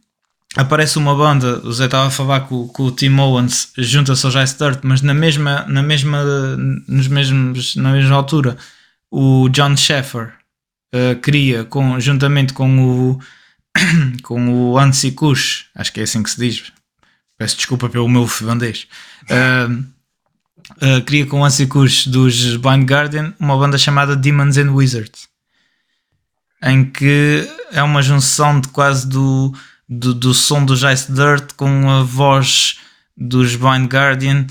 Speaker 3: aparece uma banda, o Zé estava a falar com, com o Tim Owens junta-se ao Jazz Dirt, mas na mesma, na mesma, nos mesmos, na mesma altura o John Sheffer uh, cria com, juntamente com o com o Ansi Kush, acho que é assim que se diz peço desculpa pelo meu finlandês uh, uh, cria com o Ansi Kush dos Blind Guardian uma banda chamada Demons and Wizards em que é uma junção de quase do, do, do som do Jice Dirt com a voz dos Blind Guardian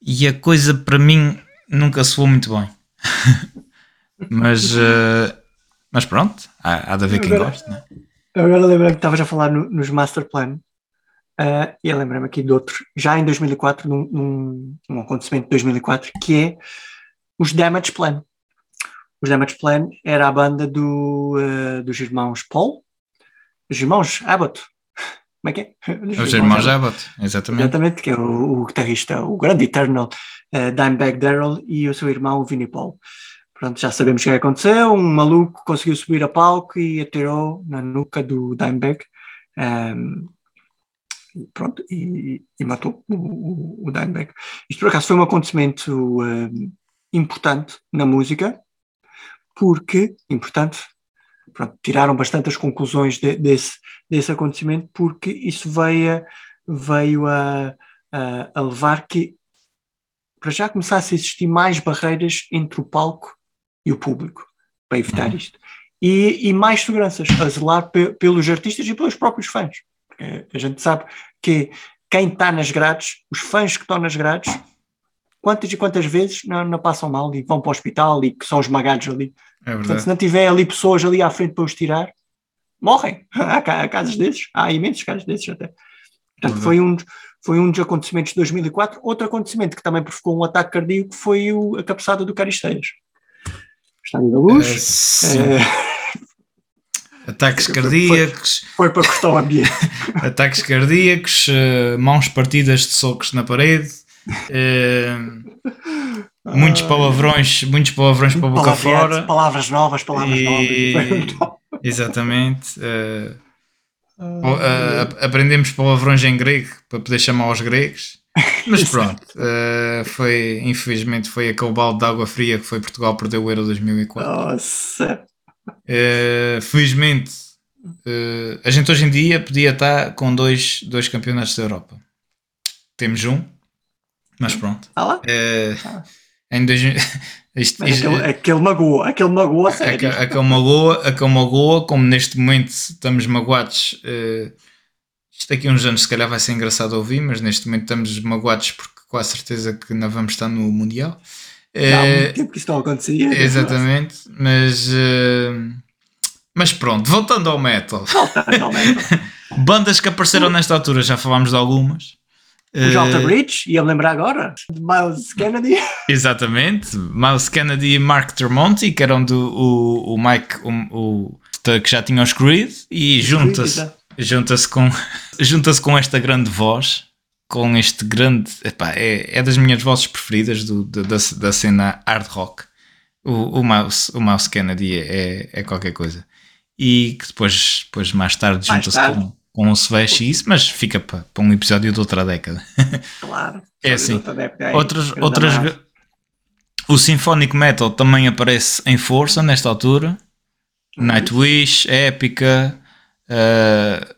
Speaker 3: e a coisa para mim nunca soou muito bem mas uh, mas pronto há, há de haver quem goste né?
Speaker 2: Agora lembrei-me que estavas a falar no- nos Master Plan. ah, e eu lembrei-me aqui de outro, já em 2004, num, num, num acontecimento de 2004, que é os Damage Plan. Os Damage Plan era a banda do, ah, dos irmãos Paul, dos irmãos Abbott. Como é que é? Dos
Speaker 3: os irmãos Abbott exatamente
Speaker 2: Exatamente, que é o, o guitarrista, o grande Eternal uh, Dimebag Darrell e o seu irmão Vinnie Paul. Pronto, já sabemos o que aconteceu. Um maluco conseguiu subir a palco e atirou na nuca do Dimebag. Um, e pronto, e, e matou o, o, o Dimebag. Isto por acaso foi um acontecimento um, importante na música, porque, importante, pronto, tiraram bastantes conclusões de- desse, desse acontecimento, porque isso veio, a- veio a, a, a levar que para já começasse a existir mais barreiras entre o palco e o público para evitar
Speaker 3: Uhum.
Speaker 2: isto. E, e mais seguranças a zelar pe- pelos artistas e pelos próprios fãs. Porque a gente sabe que quem está nas grades, os fãs que estão nas grades, quantas e quantas vezes não, não passam mal e vão para o hospital e que são esmagados ali.
Speaker 3: é
Speaker 2: Portanto, se não tiver ali pessoas ali à frente para os tirar, morrem. Há, ca- há casos desses, há imensos casos desses até. Portanto, foi um, foi um dos acontecimentos de 2004. Outro acontecimento que também provocou um ataque cardíaco foi o, a cabeçada do Caristeiras. Estádio da Luz.
Speaker 3: sim.
Speaker 2: eh,
Speaker 3: ataques cardíacos
Speaker 2: foi para cortar o ambiente.
Speaker 3: ataques cardíacos eh, mãos partidas de socos na parede eh, muitos palavrões muitos palavrões para a boca fora
Speaker 2: Palavras novas, palavras
Speaker 3: E-
Speaker 2: novas.
Speaker 3: Exatamente. ah, ap- aprendemos palavrões em grego para poder chamar aos gregos. Mas pronto, ah, foi, infelizmente foi aquele balde de água fria que foi Portugal perder o Euro 2004.
Speaker 2: Nossa.
Speaker 3: Uh, felizmente, uh, a gente hoje em dia podia estar com dois, dois campeonatos da Europa. Temos um, mas pronto.
Speaker 2: Ah lá.
Speaker 3: Uh, em dois, isto, isto-
Speaker 2: aquele, aquele magoa, aquele magoa, sério.
Speaker 3: a, a, a magoa, a que magoa, como neste momento estamos magoados. uh, isto daqui a uns anos se calhar vai ser engraçado ouvir, mas neste momento estamos magoados porque com a certeza que não vamos estar no Mundial.
Speaker 2: Há
Speaker 3: Uh,
Speaker 2: muito tempo que isso não acontecia.
Speaker 3: Exatamente, mas, eh, mas pronto, voltando ao metal,
Speaker 2: Volta, realmente.
Speaker 3: bandas que apareceram nesta altura, já falámos de algumas.
Speaker 2: O
Speaker 3: Eh,
Speaker 2: Bridge, ia-me lembrar agora, de Miles Kennedy.
Speaker 3: Exatamente, Miles Kennedy e Mark Tremonti, que eram do o, o Mike, o, o- que já tinham os Creed, e junta-se junta-se com, junta com esta grande voz, com este grande. epá, é, é das minhas vozes preferidas do, do- da, da cena hard rock. O, o, Mouse, o Mouse Kennedy é, é qualquer coisa. E que depois, depois mais tarde junta-se com, com o Svesh e isso, mas fica para, para um episódio de outra década.
Speaker 2: Claro.
Speaker 3: É assim.
Speaker 2: aí,
Speaker 3: outras, outras, o Symphonic Metal também aparece em força nesta altura. Nightwish, Épica, eh,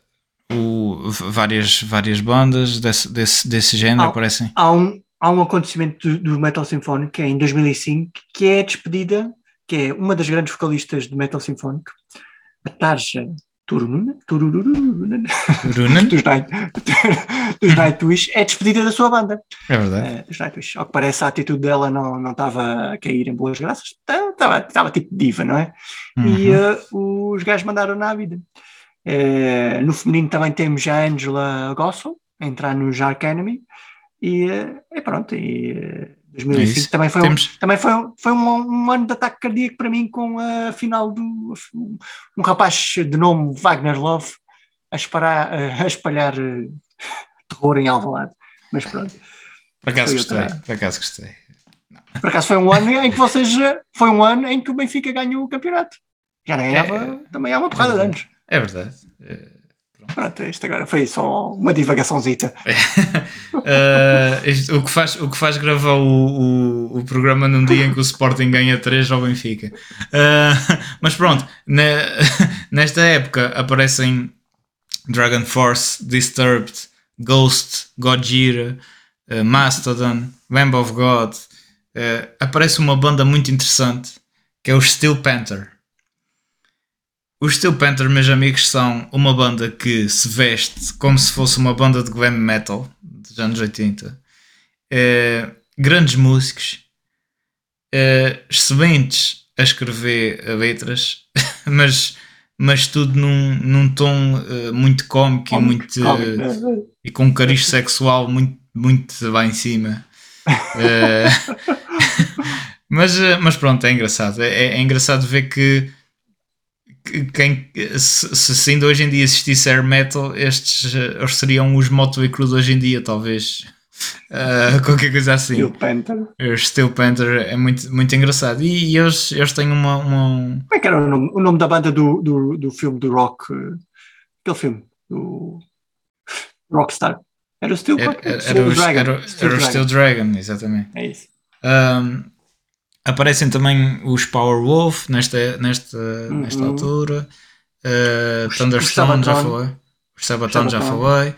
Speaker 3: o- várias, várias bandas desse, desse, desse género
Speaker 2: Ah.
Speaker 3: aparecem.
Speaker 2: Há um, há um acontecimento do, do Metal Symphonic, que é em 2005, que é a despedida, que é uma das grandes vocalistas do Metal Symphonic, a Tarja Turunen, Tururururunen,
Speaker 3: Runen?
Speaker 2: dos, Night, dos Nightwish, é despedida da sua banda.
Speaker 3: É verdade.
Speaker 2: eh, dos Nightwish. Ao que parece, a atitude dela não não estava a cair em boas graças, estava, estava tipo diva, não é? E
Speaker 3: Uhum.
Speaker 2: eh, os gajos mandaram na vida. Eh, no feminino também temos a Angela Gossel, a entrar no Jark Enemy, e, eh, e pronto, e 2005
Speaker 3: É
Speaker 2: também, foi,
Speaker 3: Temos-
Speaker 2: um, também foi, foi um, um ano de ataque cardíaco para mim com a final do um rapaz de nome Wagner Love a, espalhar, a espalhar eh, terror em Alvalade. Mas pronto,
Speaker 3: Por acaso gostei.
Speaker 2: outra-
Speaker 3: Por acaso gostei.
Speaker 2: por acaso foi um ano em que vocês eh, foi um ano em que o Benfica ganhou o campeonato. Já nem era, também há uma porrada de anos.
Speaker 3: É verdade.
Speaker 2: Pronto, isto agora foi só uma divagaçãozita.
Speaker 3: eh, isto- o, que faz, o que faz gravar o, o, o programa num dia em que o Sporting ganha 3 ao Benfica. Eh, mas pronto, ne- nesta época aparecem Dragon Force, Disturbed, Ghost, Gojira, eh, Mastodon, Lamb of God. Aparece uma banda muito interessante que é o Steel Panther. Os Steel Panther, meus amigos, são uma banda que se veste como se fosse uma banda de glam metal dos anos 80. Eh, grandes músicos, eh, excelentes a escrever letras, mas, mas tudo num, num tom eh, muito cómico e, muito,
Speaker 2: Cómico, né?
Speaker 3: e com um cariz sexual muito, muito lá em cima. Eh, mas, eh, mas pronto, é engraçado. É, é engraçado ver que quem, se, se ainda hoje em dia existisse air metal, estes eh, eles seriam os Motley Crue de hoje em dia, talvez. Eh, qualquer coisa assim.
Speaker 2: Steel Panther. Como
Speaker 3: O Steel Panther é muito, muito engraçado. E, e eles, eles têm uma, uma,
Speaker 2: é que era o nome, o nome da banda do, do, do filme do Rock? eh, Aquele filme, do Rockstar. Era o Steel,
Speaker 3: Era,
Speaker 2: Panther?
Speaker 3: era,
Speaker 2: Steel
Speaker 3: era,
Speaker 2: Dragon.
Speaker 3: era-
Speaker 2: Steel
Speaker 3: era o
Speaker 2: Dragon.
Speaker 3: Steel Dragon, exatamente.
Speaker 2: É isso.
Speaker 3: Um, aparecem também os Power Wolf nesta, nesta,
Speaker 2: Uhum.
Speaker 3: nesta altura. Uh,
Speaker 2: Os-
Speaker 3: Thunderstone
Speaker 2: os
Speaker 3: já falei. Os Sabaton já falei.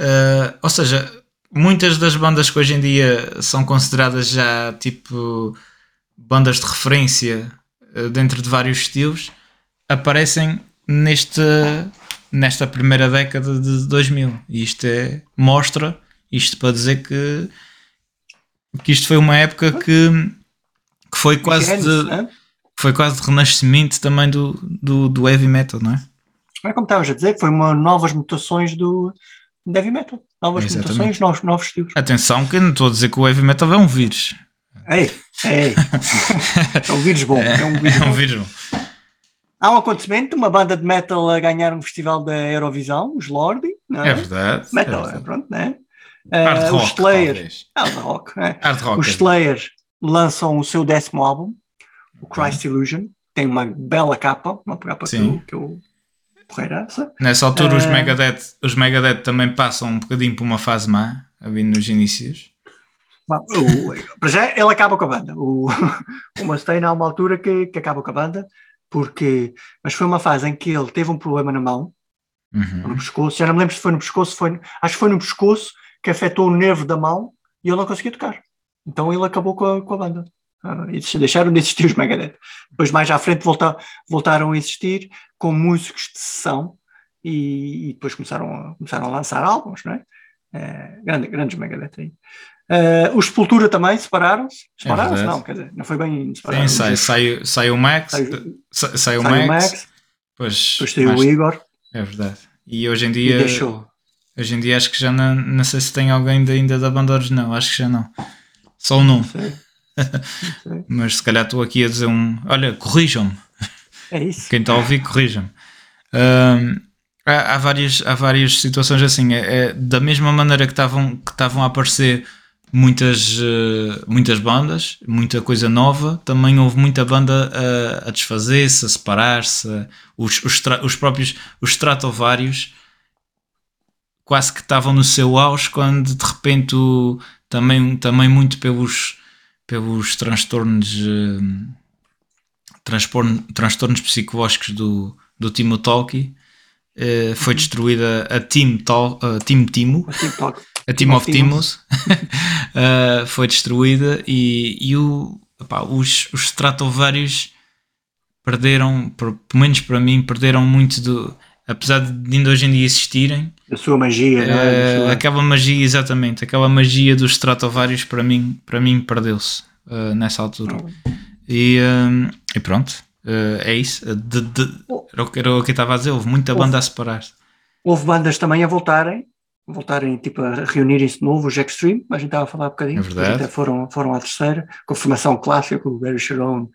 Speaker 3: Uh, ou seja, muitas das bandas que hoje em dia são consideradas já tipo bandas de referência uh, dentro de vários estilos aparecem neste, nesta primeira década de 2000. E isto é, mostra, isto para dizer que, que isto foi uma época que, que foi quase de,
Speaker 2: né?
Speaker 3: foi quase de renascimento também do, do, do heavy metal, não é?
Speaker 2: É como estavas a dizer, que foi uma novas mutações do heavy metal. Novas
Speaker 3: Exatamente.
Speaker 2: mutações, novos, novos estilos.
Speaker 3: Atenção, que eu não estou a dizer que o heavy metal é um vírus.
Speaker 2: Ei, ei. é um vírus bom. É um vírus
Speaker 3: É um
Speaker 2: bom.
Speaker 3: vírus.
Speaker 2: Há um acontecimento, uma banda de metal a ganhar um festival da Eurovisão, os Lordi, não é?
Speaker 3: É verdade. é
Speaker 2: Metal, é,
Speaker 3: verdade.
Speaker 2: pronto, né?
Speaker 3: Hard
Speaker 2: Uh,
Speaker 3: rock,
Speaker 2: os Slayer, hard rock, né?
Speaker 3: Hard rock.
Speaker 2: Os
Speaker 3: é
Speaker 2: Slayer lançam o seu décimo álbum, o Christ Illusion, tem uma bela capa, uma capa que
Speaker 3: Sim.
Speaker 2: eu, que eu porreiraça.
Speaker 3: Nessa altura os,
Speaker 2: Eh.
Speaker 3: Megadeth, os Megadeth também passam um bocadinho por uma fase má, ali nos inícios.
Speaker 2: Para já ele acaba com a banda. O, o Mustaine há uma altura que, que acaba com a banda, porque. Mas foi uma fase em que ele teve um problema na mão,
Speaker 3: Uhum.
Speaker 2: no pescoço. Já não me lembro se foi no pescoço, foi, acho que foi no pescoço que afetou o nervo da mão e ele não conseguia tocar. Então ele acabou com a, com a banda. Ah, deixa- deixaram de existir os Megadeth. Depois, mais à frente, volta- voltaram a existir com músicos de sessão e, e depois começaram a, começaram a lançar álbuns, não é? Eh, grande- grandes Megadeth aí. Eh, os Sepultura também separaram-se. Separaram-se?
Speaker 3: verdade.
Speaker 2: não, quer dizer, não foi bem
Speaker 3: Sim,
Speaker 2: separados.
Speaker 3: sai, sai, sai o Max,
Speaker 2: Sai-
Speaker 3: sai, o
Speaker 2: Saiu o
Speaker 3: Max,
Speaker 2: Max,
Speaker 3: depois,
Speaker 2: depois saiu o Igor
Speaker 3: é verdade. E hoje em dia,
Speaker 2: deixou.
Speaker 3: hoje em dia acho que já não, não sei se tem alguém de- ainda da banda original, acho que já não. Só o nome, mas se calhar estou aqui a dizer um. Olha, corrijam-me.
Speaker 2: É isso.
Speaker 3: Quem está a ouvir, corrija-me. Ahm, há, há várias, há várias situações assim. É, é da mesma maneira que estavam que a aparecer muitas, eh, muitas bandas, muita coisa nova, também houve muita banda a, a desfazer-se, a separar-se. Os, os, os próprios os Stratovarius quase que estavam no seu auge quando de repente o- também, também muito pelos, pelos transtornos. eh, transtorno- transtornos psicológicos do, do Timo Tolki eh, foi destruída a Team, Tol, a team Timo,
Speaker 2: O TikTok.
Speaker 3: a Team of
Speaker 2: Timos.
Speaker 3: Eh, foi destruída e, e o, epá, os, os Stratovarius perderam, por- pelo menos para mim, perderam muito do. Apesar de ainda hoje em dia existirem,
Speaker 2: A sua magia, não é?
Speaker 3: eh, aquela magia, exatamente, aquela magia dos Stratovarius para mim, para mim perdeu-se eh, nessa altura. E, hum, e pronto, eh, é isso. De- de- era o que era o que eu estava a dizer, houve muita banda a separar-se.
Speaker 2: Houve bandas também a voltarem, voltarem tipo, a reunirem-se de novo, os Extreme, a gente estava a falar um bocadinho,
Speaker 3: É verdade.
Speaker 2: até foram, foram à terceira, com a formação clássica, com o Gary Sharon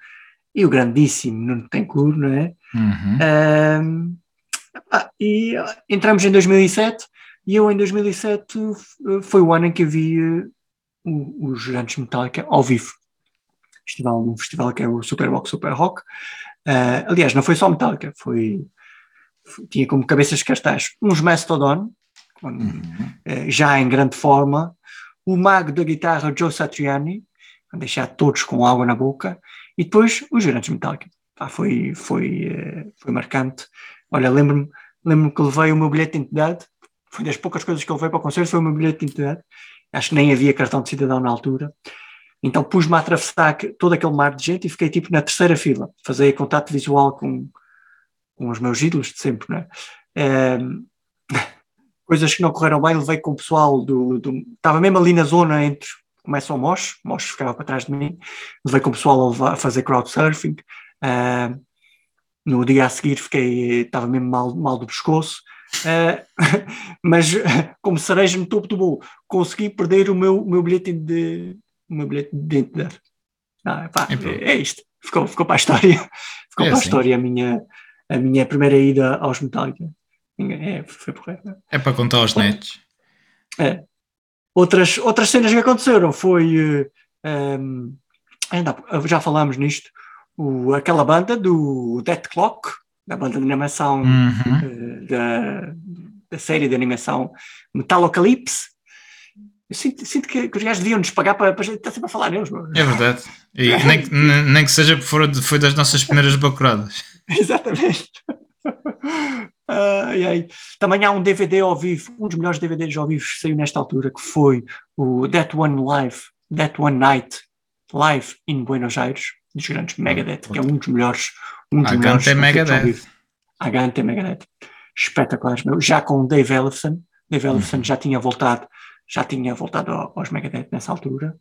Speaker 2: e o grandíssimo Nuno Tencourt, não é?
Speaker 3: Uhum.
Speaker 2: Ah, e ah, entramos em 2007 e eu em 2007 f- foi o ano em que vi eh, os grandes Metallica ao vivo. Festival, um festival que é o Superbox Super Rock. Ah, aliás, não foi só Metallica, foi, foi- tinha como cabeças de cartaz uns Mastodon, com- eh, já em grande forma, o mago da guitarra Joe Satriani, a deixar todos com água na boca, e depois os grandes Metallica. Pá, foi, foi, eh, foi marcante. Olha, lembro-me lembro que levei o meu bilhete de identidade, foi das poucas coisas que eu levei para o concerto, foi o meu bilhete de identidade. Acho que nem havia cartão de cidadão na altura. Então pus-me a atravessar todo aquele mar de gente e fiquei tipo na terceira fila. Fazia contato visual com, com os meus ídolos de sempre, não é? Ehm, coisas que não correram bem, levei com o pessoal do, do- Estava mesmo ali na zona entre. Começa o Mosh, o Mosh ficava para trás de mim, levei com o pessoal a, levar- a fazer crowdsurfing. Ehm, no dia a seguir fiquei, estava mesmo mal, mal do pescoço, Eh, mas como cereja no topo do bolo, consegui perder o meu, meu bilhete de o meu bilhete de identidade. Ah, pá, é, é isto, ficou, ficou para a história, ficou
Speaker 3: É
Speaker 2: para a
Speaker 3: assim.
Speaker 2: história a minha, a minha primeira ida aos Metallica. É, foi porreiro.
Speaker 3: É para contar aos netos.
Speaker 2: É. Outras, outras cenas que aconteceram foi. eh, ehm, ainda já falámos nisto. O- aquela banda do Death Clock, da banda de animação
Speaker 3: Uhum.
Speaker 2: eh, da, da série de animação Metalocalypse. Eu sinto, sinto que, que os gajos deviam nos pagar para, para estar sempre a falar neles. meu.
Speaker 3: É verdade. E nem, que- nem- nem que seja de- foi das nossas primeiras bacuradas.
Speaker 2: Exatamente. Ai, ai. Também há um DVD ao vivo, um dos melhores DVDs ao vivo que saiu nesta altura, que foi o That One Live, That One Night Live in Buenos Aires, dos grandes Megadeth, que é um dos melhores. Um dos
Speaker 3: A
Speaker 2: melhores
Speaker 3: é Megadeth.
Speaker 2: vivo. A Gante é Megadeth. Espetaculares, meu. Já com o Dave Ellefson. Dave Ellefson já tinha voltado, já tinha voltado ao- aos Megadeth nessa altura.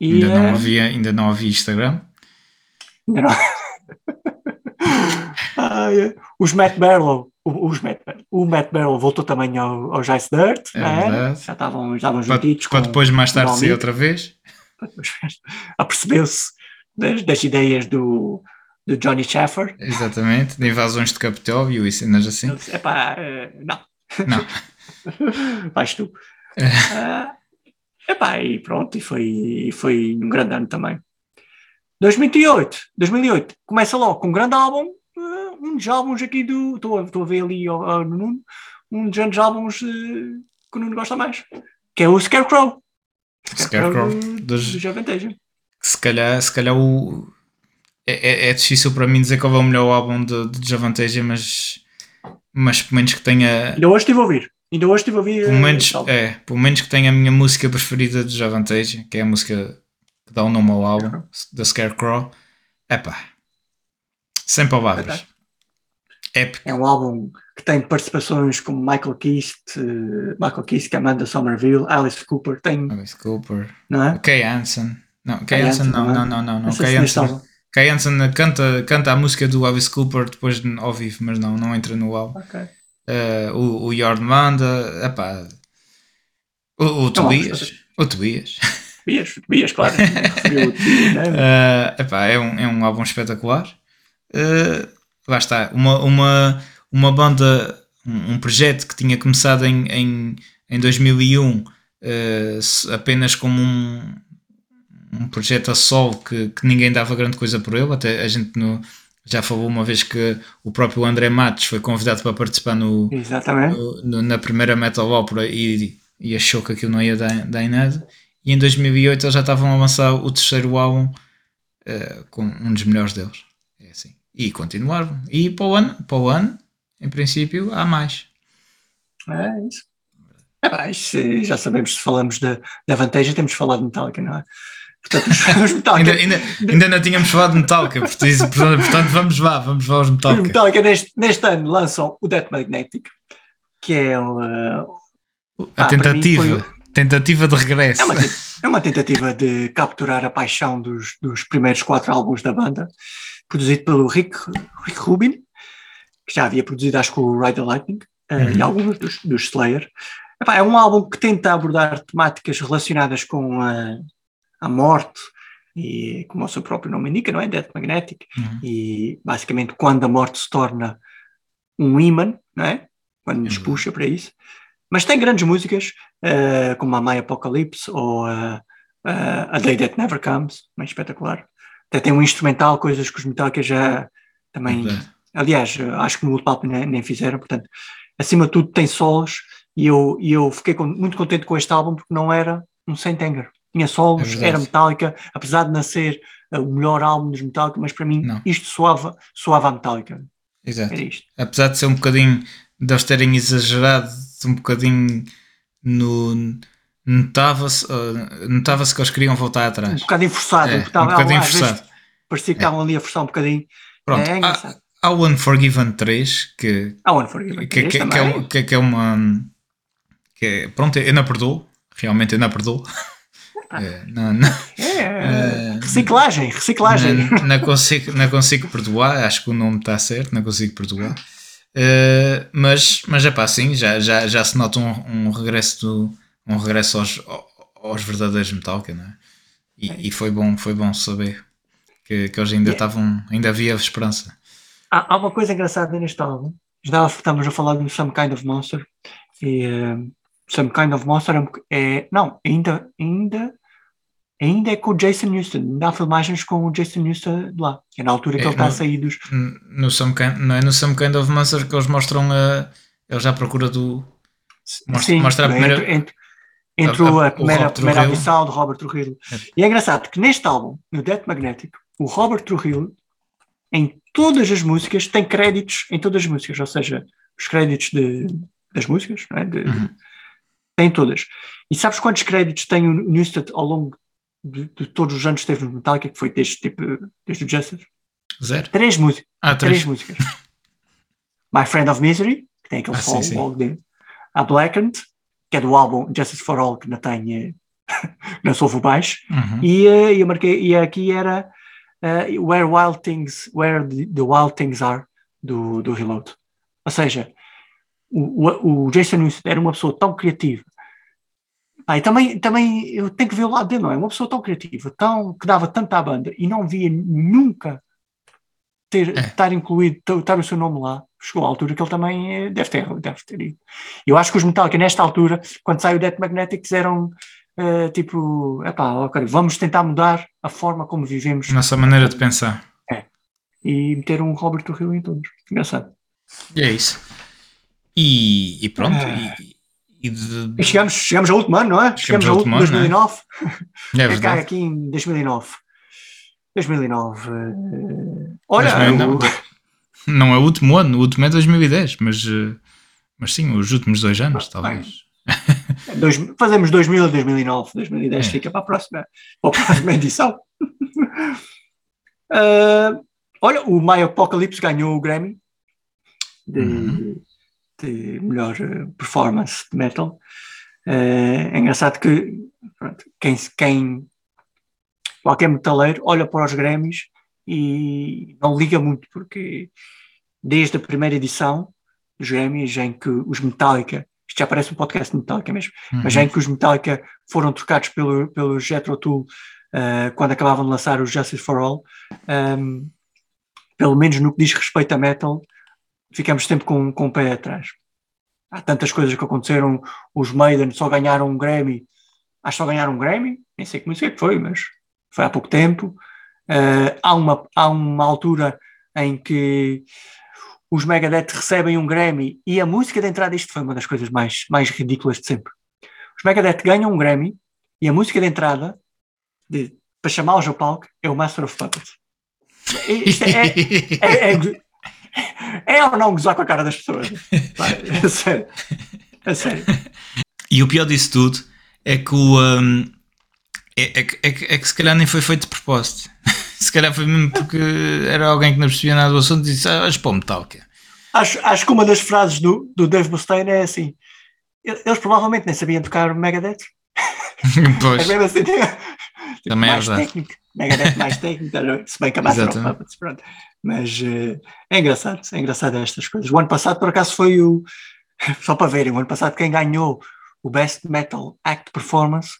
Speaker 2: E,
Speaker 3: Ainda não
Speaker 2: eh,
Speaker 3: havia, ainda não havia Instagram.
Speaker 2: Ainda não. Ai, é. os Matt Barlow, o- os Matt, o Matt Barlow voltou também ao, ao Ice Dirt,
Speaker 3: É
Speaker 2: é?
Speaker 3: verdade.
Speaker 2: já estavam, já estavam juntitos. com-
Speaker 3: depois mais tarde
Speaker 2: amigo.
Speaker 3: outra vez.
Speaker 2: Apercebeu-se das, das ideias do, do Johnny Shaffer.
Speaker 3: Exatamente. De invasões de Capitólio e cenas assim.
Speaker 2: Disse: epá, eh, não,
Speaker 3: Não.
Speaker 2: vais tu. Ah, epá, e pronto, e foi, e foi um grande ano também. 2008, 2008 começa logo com um grande álbum, eh, um dos álbuns aqui do. Estou a, estou a ver ali no Nuno, um dos álbuns eh, que o Nuno gosta mais, que é o Scarecrow.
Speaker 3: Scarecrow,
Speaker 2: do,
Speaker 3: dos-
Speaker 2: do Javantage.
Speaker 3: Se calhar, se calhar o. É, é- é difícil para mim dizer qual é o melhor álbum de, de Javanteja, mas, mas pelo menos que tenha.
Speaker 2: Ainda hoje estive a ouvir. Ainda hoje estive a ouvir.
Speaker 3: Pelo
Speaker 2: eh,
Speaker 3: menos, é, pelo menos que tenha a minha música preferida de Javanteja, que é a música que dá o nome ao álbum, da Scarecrow. Epá, sem palavras. Épico.
Speaker 2: É um álbum que tem participações como Michael Kiske, eh, Michael Kiske, Amanda Somerville, Alice Cooper, tem,
Speaker 3: Alice Cooper,
Speaker 2: não é?
Speaker 3: Kay Hansen. Não, Kay
Speaker 2: Kay
Speaker 3: Hansen
Speaker 2: Hansen
Speaker 3: não, não, não, não, não. Kay Hansen. Kay Hansen canta, canta a música do Alice Cooper depois de- ao vivo, mas não, não entra no álbum.
Speaker 2: Ok.
Speaker 3: Eh, o, o Jord Manda, epá, o, o Tobias, o Tobias.
Speaker 2: Bias, Bias, claro. Referiu o Tobias, né?
Speaker 3: Eh, epá, é, um, é um álbum espetacular. Eh, lá está, uma, uma, uma banda, um, um projeto que tinha começado em, em, em 2001 eh, se- apenas como um, um projeto a solo que, que ninguém dava grande coisa por ele. Até a gente no- já falou uma vez que o próprio André Matos foi convidado para participar no, no- no- na primeira Metal Opera e, e achou que aquilo não ia dar, dar em nada. E em 2008 eles já estavam a lançar o terceiro álbum eh, com um dos melhores deles. É assim. E continuaram. E para o ano, para o ano em princípio, há mais.
Speaker 2: É isso. É já sabemos se falamos da, da vantagem, temos de falar de Metallica, não é? Portanto, os, Metallica,
Speaker 3: Ainda, ainda, ainda não tínhamos falado de Metallica, portanto, portanto vamos lá, vamos lá aos
Speaker 2: os
Speaker 3: Metallica.
Speaker 2: Metallica neste, neste ano lançam o Death Magnetic, que é, uh,
Speaker 3: A
Speaker 2: Ah, para mim
Speaker 3: tentativa, tentativa de regresso.
Speaker 2: é, uma, é uma tentativa de capturar a paixão dos, dos primeiros quatro álbuns da banda, produzido pelo Rick, Rick Rubin, que já havia produzido, acho que o Ride the Lightning, eh,
Speaker 3: Uhum.
Speaker 2: e alguns dos, dos Slayer. Epá, é um álbum que tenta abordar temáticas relacionadas com a, a morte, e como o seu próprio nome indica, não é? Death Magnetic,
Speaker 3: Uhum.
Speaker 2: e basicamente quando a morte se torna um imã, não é? Quando nos
Speaker 3: Uhum.
Speaker 2: puxa para isso. Mas tem grandes músicas, eh, como a My Apocalypse ou eh, eh, A Day That Never Comes, bem espetacular. Até tem um instrumental, coisas que os Metallica já também.
Speaker 3: Verdade.
Speaker 2: Aliás, acho que no último álbum nem, nem fizeram, portanto, acima de tudo tem solos e eu, e eu fiquei con- muito contente com este álbum porque não era um Saint-Anger. Tinha
Speaker 3: É
Speaker 2: solos,
Speaker 3: verdade.
Speaker 2: era Metallica, apesar de não ser eh, o melhor álbum dos Metallica, mas para mim
Speaker 3: Não.
Speaker 2: isto soava, soava a Metallica.
Speaker 3: Exato.
Speaker 2: Era isto.
Speaker 3: apesar de ser um bocadinho de eles terem exagerado um bocadinho no notava-se uh, notava-se que eles queriam voltar
Speaker 2: Um
Speaker 3: atrás
Speaker 2: bocadinho forçado,
Speaker 3: É, um bocadinho
Speaker 2: às vezes
Speaker 3: forçado
Speaker 2: parecia que estavam ali a forçar um bocadinho.
Speaker 3: pronto
Speaker 2: é
Speaker 3: há, há o Unforgiven 3 que,
Speaker 2: Há One Forgiven
Speaker 3: que, que, que, é, um- que, que é uma que é- pronto, eu não perdoo realmente eu não perdoo É, não, não,
Speaker 2: É, reciclagem, reciclagem.
Speaker 3: Não, não consigo, não consigo perdoar, acho que o nome está certo, não consigo perdoar. Eh, mas, mas é pá, sim, já, já, já se nota um, um regresso, do, um regresso aos, aos verdadeiros Metallica, não é? E, e foi, bom, foi bom saber que, que eles ainda estavam, ainda havia esperança.
Speaker 2: Há, há uma coisa engraçada neste álbum. Já estamos a falar de Some Kind of Monster. E eh, Some Kind of Monster é, não, ainda, ainda, ainda é com o Jason Newsted. Ainda há filmagens com o Jason Newsted lá. Que é na altura que
Speaker 3: É,
Speaker 2: ele está a sair dos.
Speaker 3: No Some kind, não é no Some Kind of Monster que eles mostram a. Eles já à procura do. Mostra- mostra a primeira-
Speaker 2: entre, entre, entre
Speaker 3: a- a-
Speaker 2: a, primeira, a primeira audição do Robert Trujillo.
Speaker 3: É.
Speaker 2: E é engraçado que neste álbum, no Death Magnetic, o Robert Trujillo, em todas as músicas, tem créditos em todas as músicas, ou seja, os créditos de, das músicas, não é? De-
Speaker 3: Uhum.
Speaker 2: Tem todas. E sabes quantos créditos tem o Newsted ao longo de, de todos os anos que esteve no Metallica, que foi desde, tipo, desde o Justice?
Speaker 3: Zero?
Speaker 2: Três músicas.
Speaker 3: Ah,
Speaker 2: Três
Speaker 3: três.
Speaker 2: músicas. My Friend of Misery, que tem aquele
Speaker 3: Ah, sim.
Speaker 2: logo dele. A Blackened, que é do álbum Justice for All, que não tem, eh, não soube baixo.
Speaker 3: Uhum.
Speaker 2: E eh, eu marquei, e aqui era eh, Where Wild Things, Where the, the Wild Things Are, do, do Reload. Ou seja, o, o, Jason Newsted era uma pessoa tão criativa. E também, também eu tenho que ver o lado dele, não é? Uma pessoa tão criativa, tão, que dava tanto à banda e não via nunca ter,
Speaker 3: É.
Speaker 2: estar incluído, estar o seu nome lá. Chegou à altura que ele também eh, deve ter, deve ter ido. Eu acho que os Metallica, nesta altura, quando sai o Death Magnetic, eram eh, tipo, epá, ok, vamos tentar mudar a forma como vivemos
Speaker 3: Nossa maneira de pensar.
Speaker 2: e meter um Robert Trujillo em todos. Engraçado.
Speaker 3: E é isso. E, e pronto.
Speaker 2: Ah.
Speaker 3: E, e de-
Speaker 2: E chegamos, chegamos ao último ano, não é?
Speaker 3: Chegamos
Speaker 2: Chegamos,
Speaker 3: ao último ano, não é?
Speaker 2: 2009.
Speaker 3: é
Speaker 2: É
Speaker 3: verdade.
Speaker 2: aqui em 2009. 2009. eh, Olha,
Speaker 3: Mas não, é- não,
Speaker 2: o-
Speaker 3: não é o último ano, o último é 2010, mas, eh, mas sim, os últimos dois anos, talvez.
Speaker 2: dois- fazemos 2000 e 2009. 2010
Speaker 3: É.
Speaker 2: fica para a próxima, para a próxima edição. Eh, olha, o My Apocalypse ganhou o Grammy de,
Speaker 3: Uhum.
Speaker 2: De melhor eh, performance de metal. Eh, é engraçado que pronto, quem, quem qualquer metaleiro olha para os Grammys e não liga muito, porque desde a primeira edição dos Grammys, em que os Metallica, isto já parece um podcast de Metallica mesmo, mas
Speaker 3: Uhum.
Speaker 2: em que os Metallica foram trocados pelo, pelo Jethro Tull eh, quando acabavam de lançar o Justice for All, ehm, pelo menos no que diz respeito a metal, ficamos sempre com, com o pé atrás. Há tantas coisas que aconteceram, os Maiden só ganharam um Grammy, acho que só ganharam um Grammy, nem sei como isso é que foi, mas foi há pouco tempo. Eh, há, uma, há uma altura em que os Megadeth recebem um Grammy e a música de entrada, isto foi uma das coisas mais, mais ridículas de sempre. Os Megadeth ganham um Grammy e a música de entrada de- para chamá-los ao palco é o Master of Puppets. Isto é, é, é, go- é ou não gozar com a cara das pessoas? A sério. A sério.
Speaker 3: E o pior disso tudo é que o. hum, é, é que- é que- é que se calhar nem foi feito de propósito. se calhar foi mesmo porque era alguém que não percebia nada do assunto e disse: Ah, vais para o Metallica.
Speaker 2: Acho, acho que uma das frases do, do Dave Mustaine é assim: eles provavelmente nem sabiam tocar Megadeth.
Speaker 3: pois,
Speaker 2: Mas mesmo assim,
Speaker 3: Também é
Speaker 2: mais
Speaker 3: verdade.
Speaker 2: técnico. Megadeth mais técnico, tá ver? se bem que a. Puppets, pronto. Mas eh, é engraçado, é engraçado estas coisas. O ano passado, por acaso, foi o. Só para verem, o ano passado, quem ganhou o Best Metal Act Performance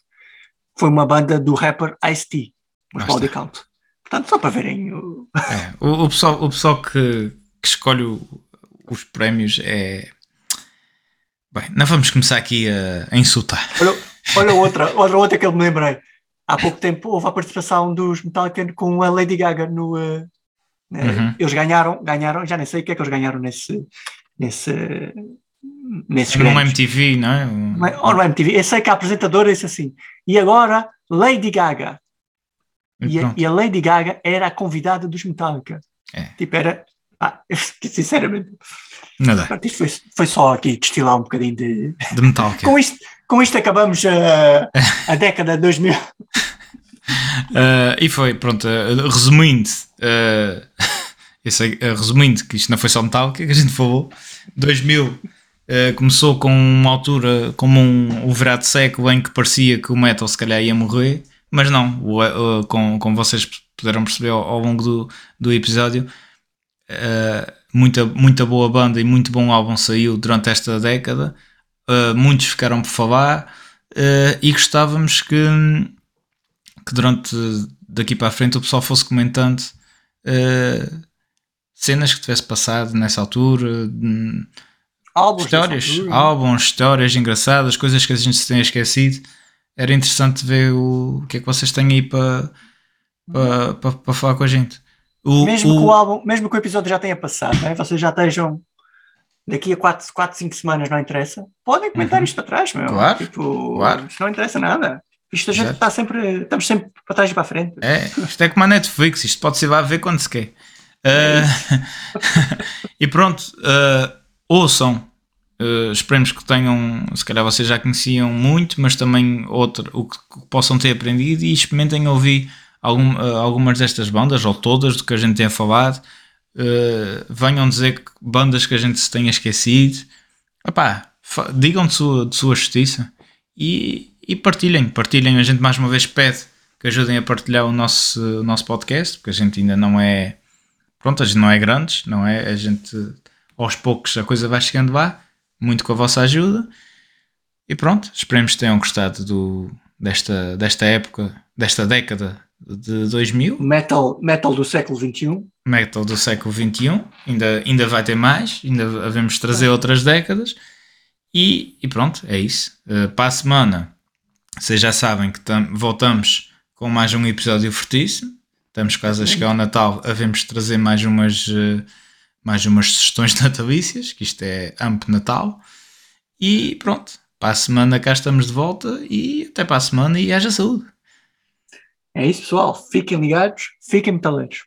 Speaker 2: foi uma banda do rapper Ice-T, os Body. Count. Portanto, só para verem. o-
Speaker 3: é, o, o pessoal, o pessoal que, que escolhe o- os prémios é. Bem, não vamos começar aqui a, a insultar.
Speaker 2: Olha, olha outra, outra, outra que eu me lembrei. Há pouco tempo houve a participação dos Metallica com a Lady Gaga no. né?
Speaker 3: Uhum.
Speaker 2: Eles ganharam, ganharam, já nem sei o que é que eles ganharam nesse. nesse nesses
Speaker 3: No. MTV, não é?
Speaker 2: Ou no MTV. Eu sei que a apresentadora disse assim. E agora, Lady Gaga. E a,
Speaker 3: Pronto.
Speaker 2: e a Lady Gaga era a convidada dos Metallica.
Speaker 3: É.
Speaker 2: Tipo, era. Ah, sinceramente,
Speaker 3: Nada,
Speaker 2: isto foi, foi só aqui destilar um bocadinho de.
Speaker 3: de Metallica.
Speaker 2: Com isto, com isto acabamos a, a década de 2000.
Speaker 3: Uh, e foi, pronto, uh, resumindo, uh, sei, uh, resumindo que isto não foi só Metallica que a gente falou, 2000 uh, começou com uma altura como um, um virado de século em que parecia que o metal se calhar ia morrer, mas não, o, com, como vocês puderam perceber ao, ao longo do, do episódio, muita, muita boa banda e muito bom álbum saiu durante esta década, muitos ficaram por falar e gostávamos que que durante daqui para a frente o pessoal fosse comentando uh, cenas que tivesse passado nessa altura, hum,
Speaker 2: Álbuns
Speaker 3: histórias,
Speaker 2: altura.
Speaker 3: álbuns, histórias engraçadas, coisas que a gente se tenha esquecido. Era interessante ver o, o que é que vocês têm aí para, para, para, para falar com a gente. O,
Speaker 2: mesmo,
Speaker 3: o-
Speaker 2: que o álbum, mesmo que o episódio já tenha passado, né? vocês já estejam daqui a 4, 4 5 semanas, não interessa, podem comentar isto para trás, meu.
Speaker 3: Uhum. Claro,
Speaker 2: Tipo,
Speaker 3: claro.
Speaker 2: Isto não interessa nada. Isto a gente está sempre, estamos sempre para trás e para a frente.
Speaker 3: É, isto é como a Netflix, isto pode-se ir lá ver quando se quer. Uh, e pronto, uh, ouçam. Uh, esperemos que tenham, se calhar vocês já conheciam muito, mas também outro, o que, que possam ter aprendido e experimentem ouvir algum, algumas destas bandas, ou todas, do que a gente tem falado. Uh, venham dizer que bandas que a gente se tenha esquecido. Epá, digam de sua, de sua justiça e, e partilhem. Partilhem. A gente mais uma vez pede que ajudem a partilhar o nosso, o nosso podcast, porque a gente ainda não é. Pronto, a gente não é grandes, não é? A gente aos poucos a coisa vai chegando lá, muito com a vossa ajuda. E pronto, esperemos que tenham gostado do, desta, desta época, desta década de 2000,
Speaker 2: Metal, metal do século XXI.
Speaker 3: metal do século XXI. Ainda, ainda vai ter mais, ainda havemos trazer outras décadas. E, e pronto, é isso. Uh, para a semana, vocês já sabem que tam- voltamos com mais um episódio fortíssimo. Estamos quase a chegar ao Natal, havemos de trazer mais umas, uh, mais umas sugestões natalícias, que isto é AMP Natal. E pronto, para a semana cá estamos de volta e até para a semana e haja saúde.
Speaker 2: É isso, pessoal. Fiquem ligados, fiquem metaleiros.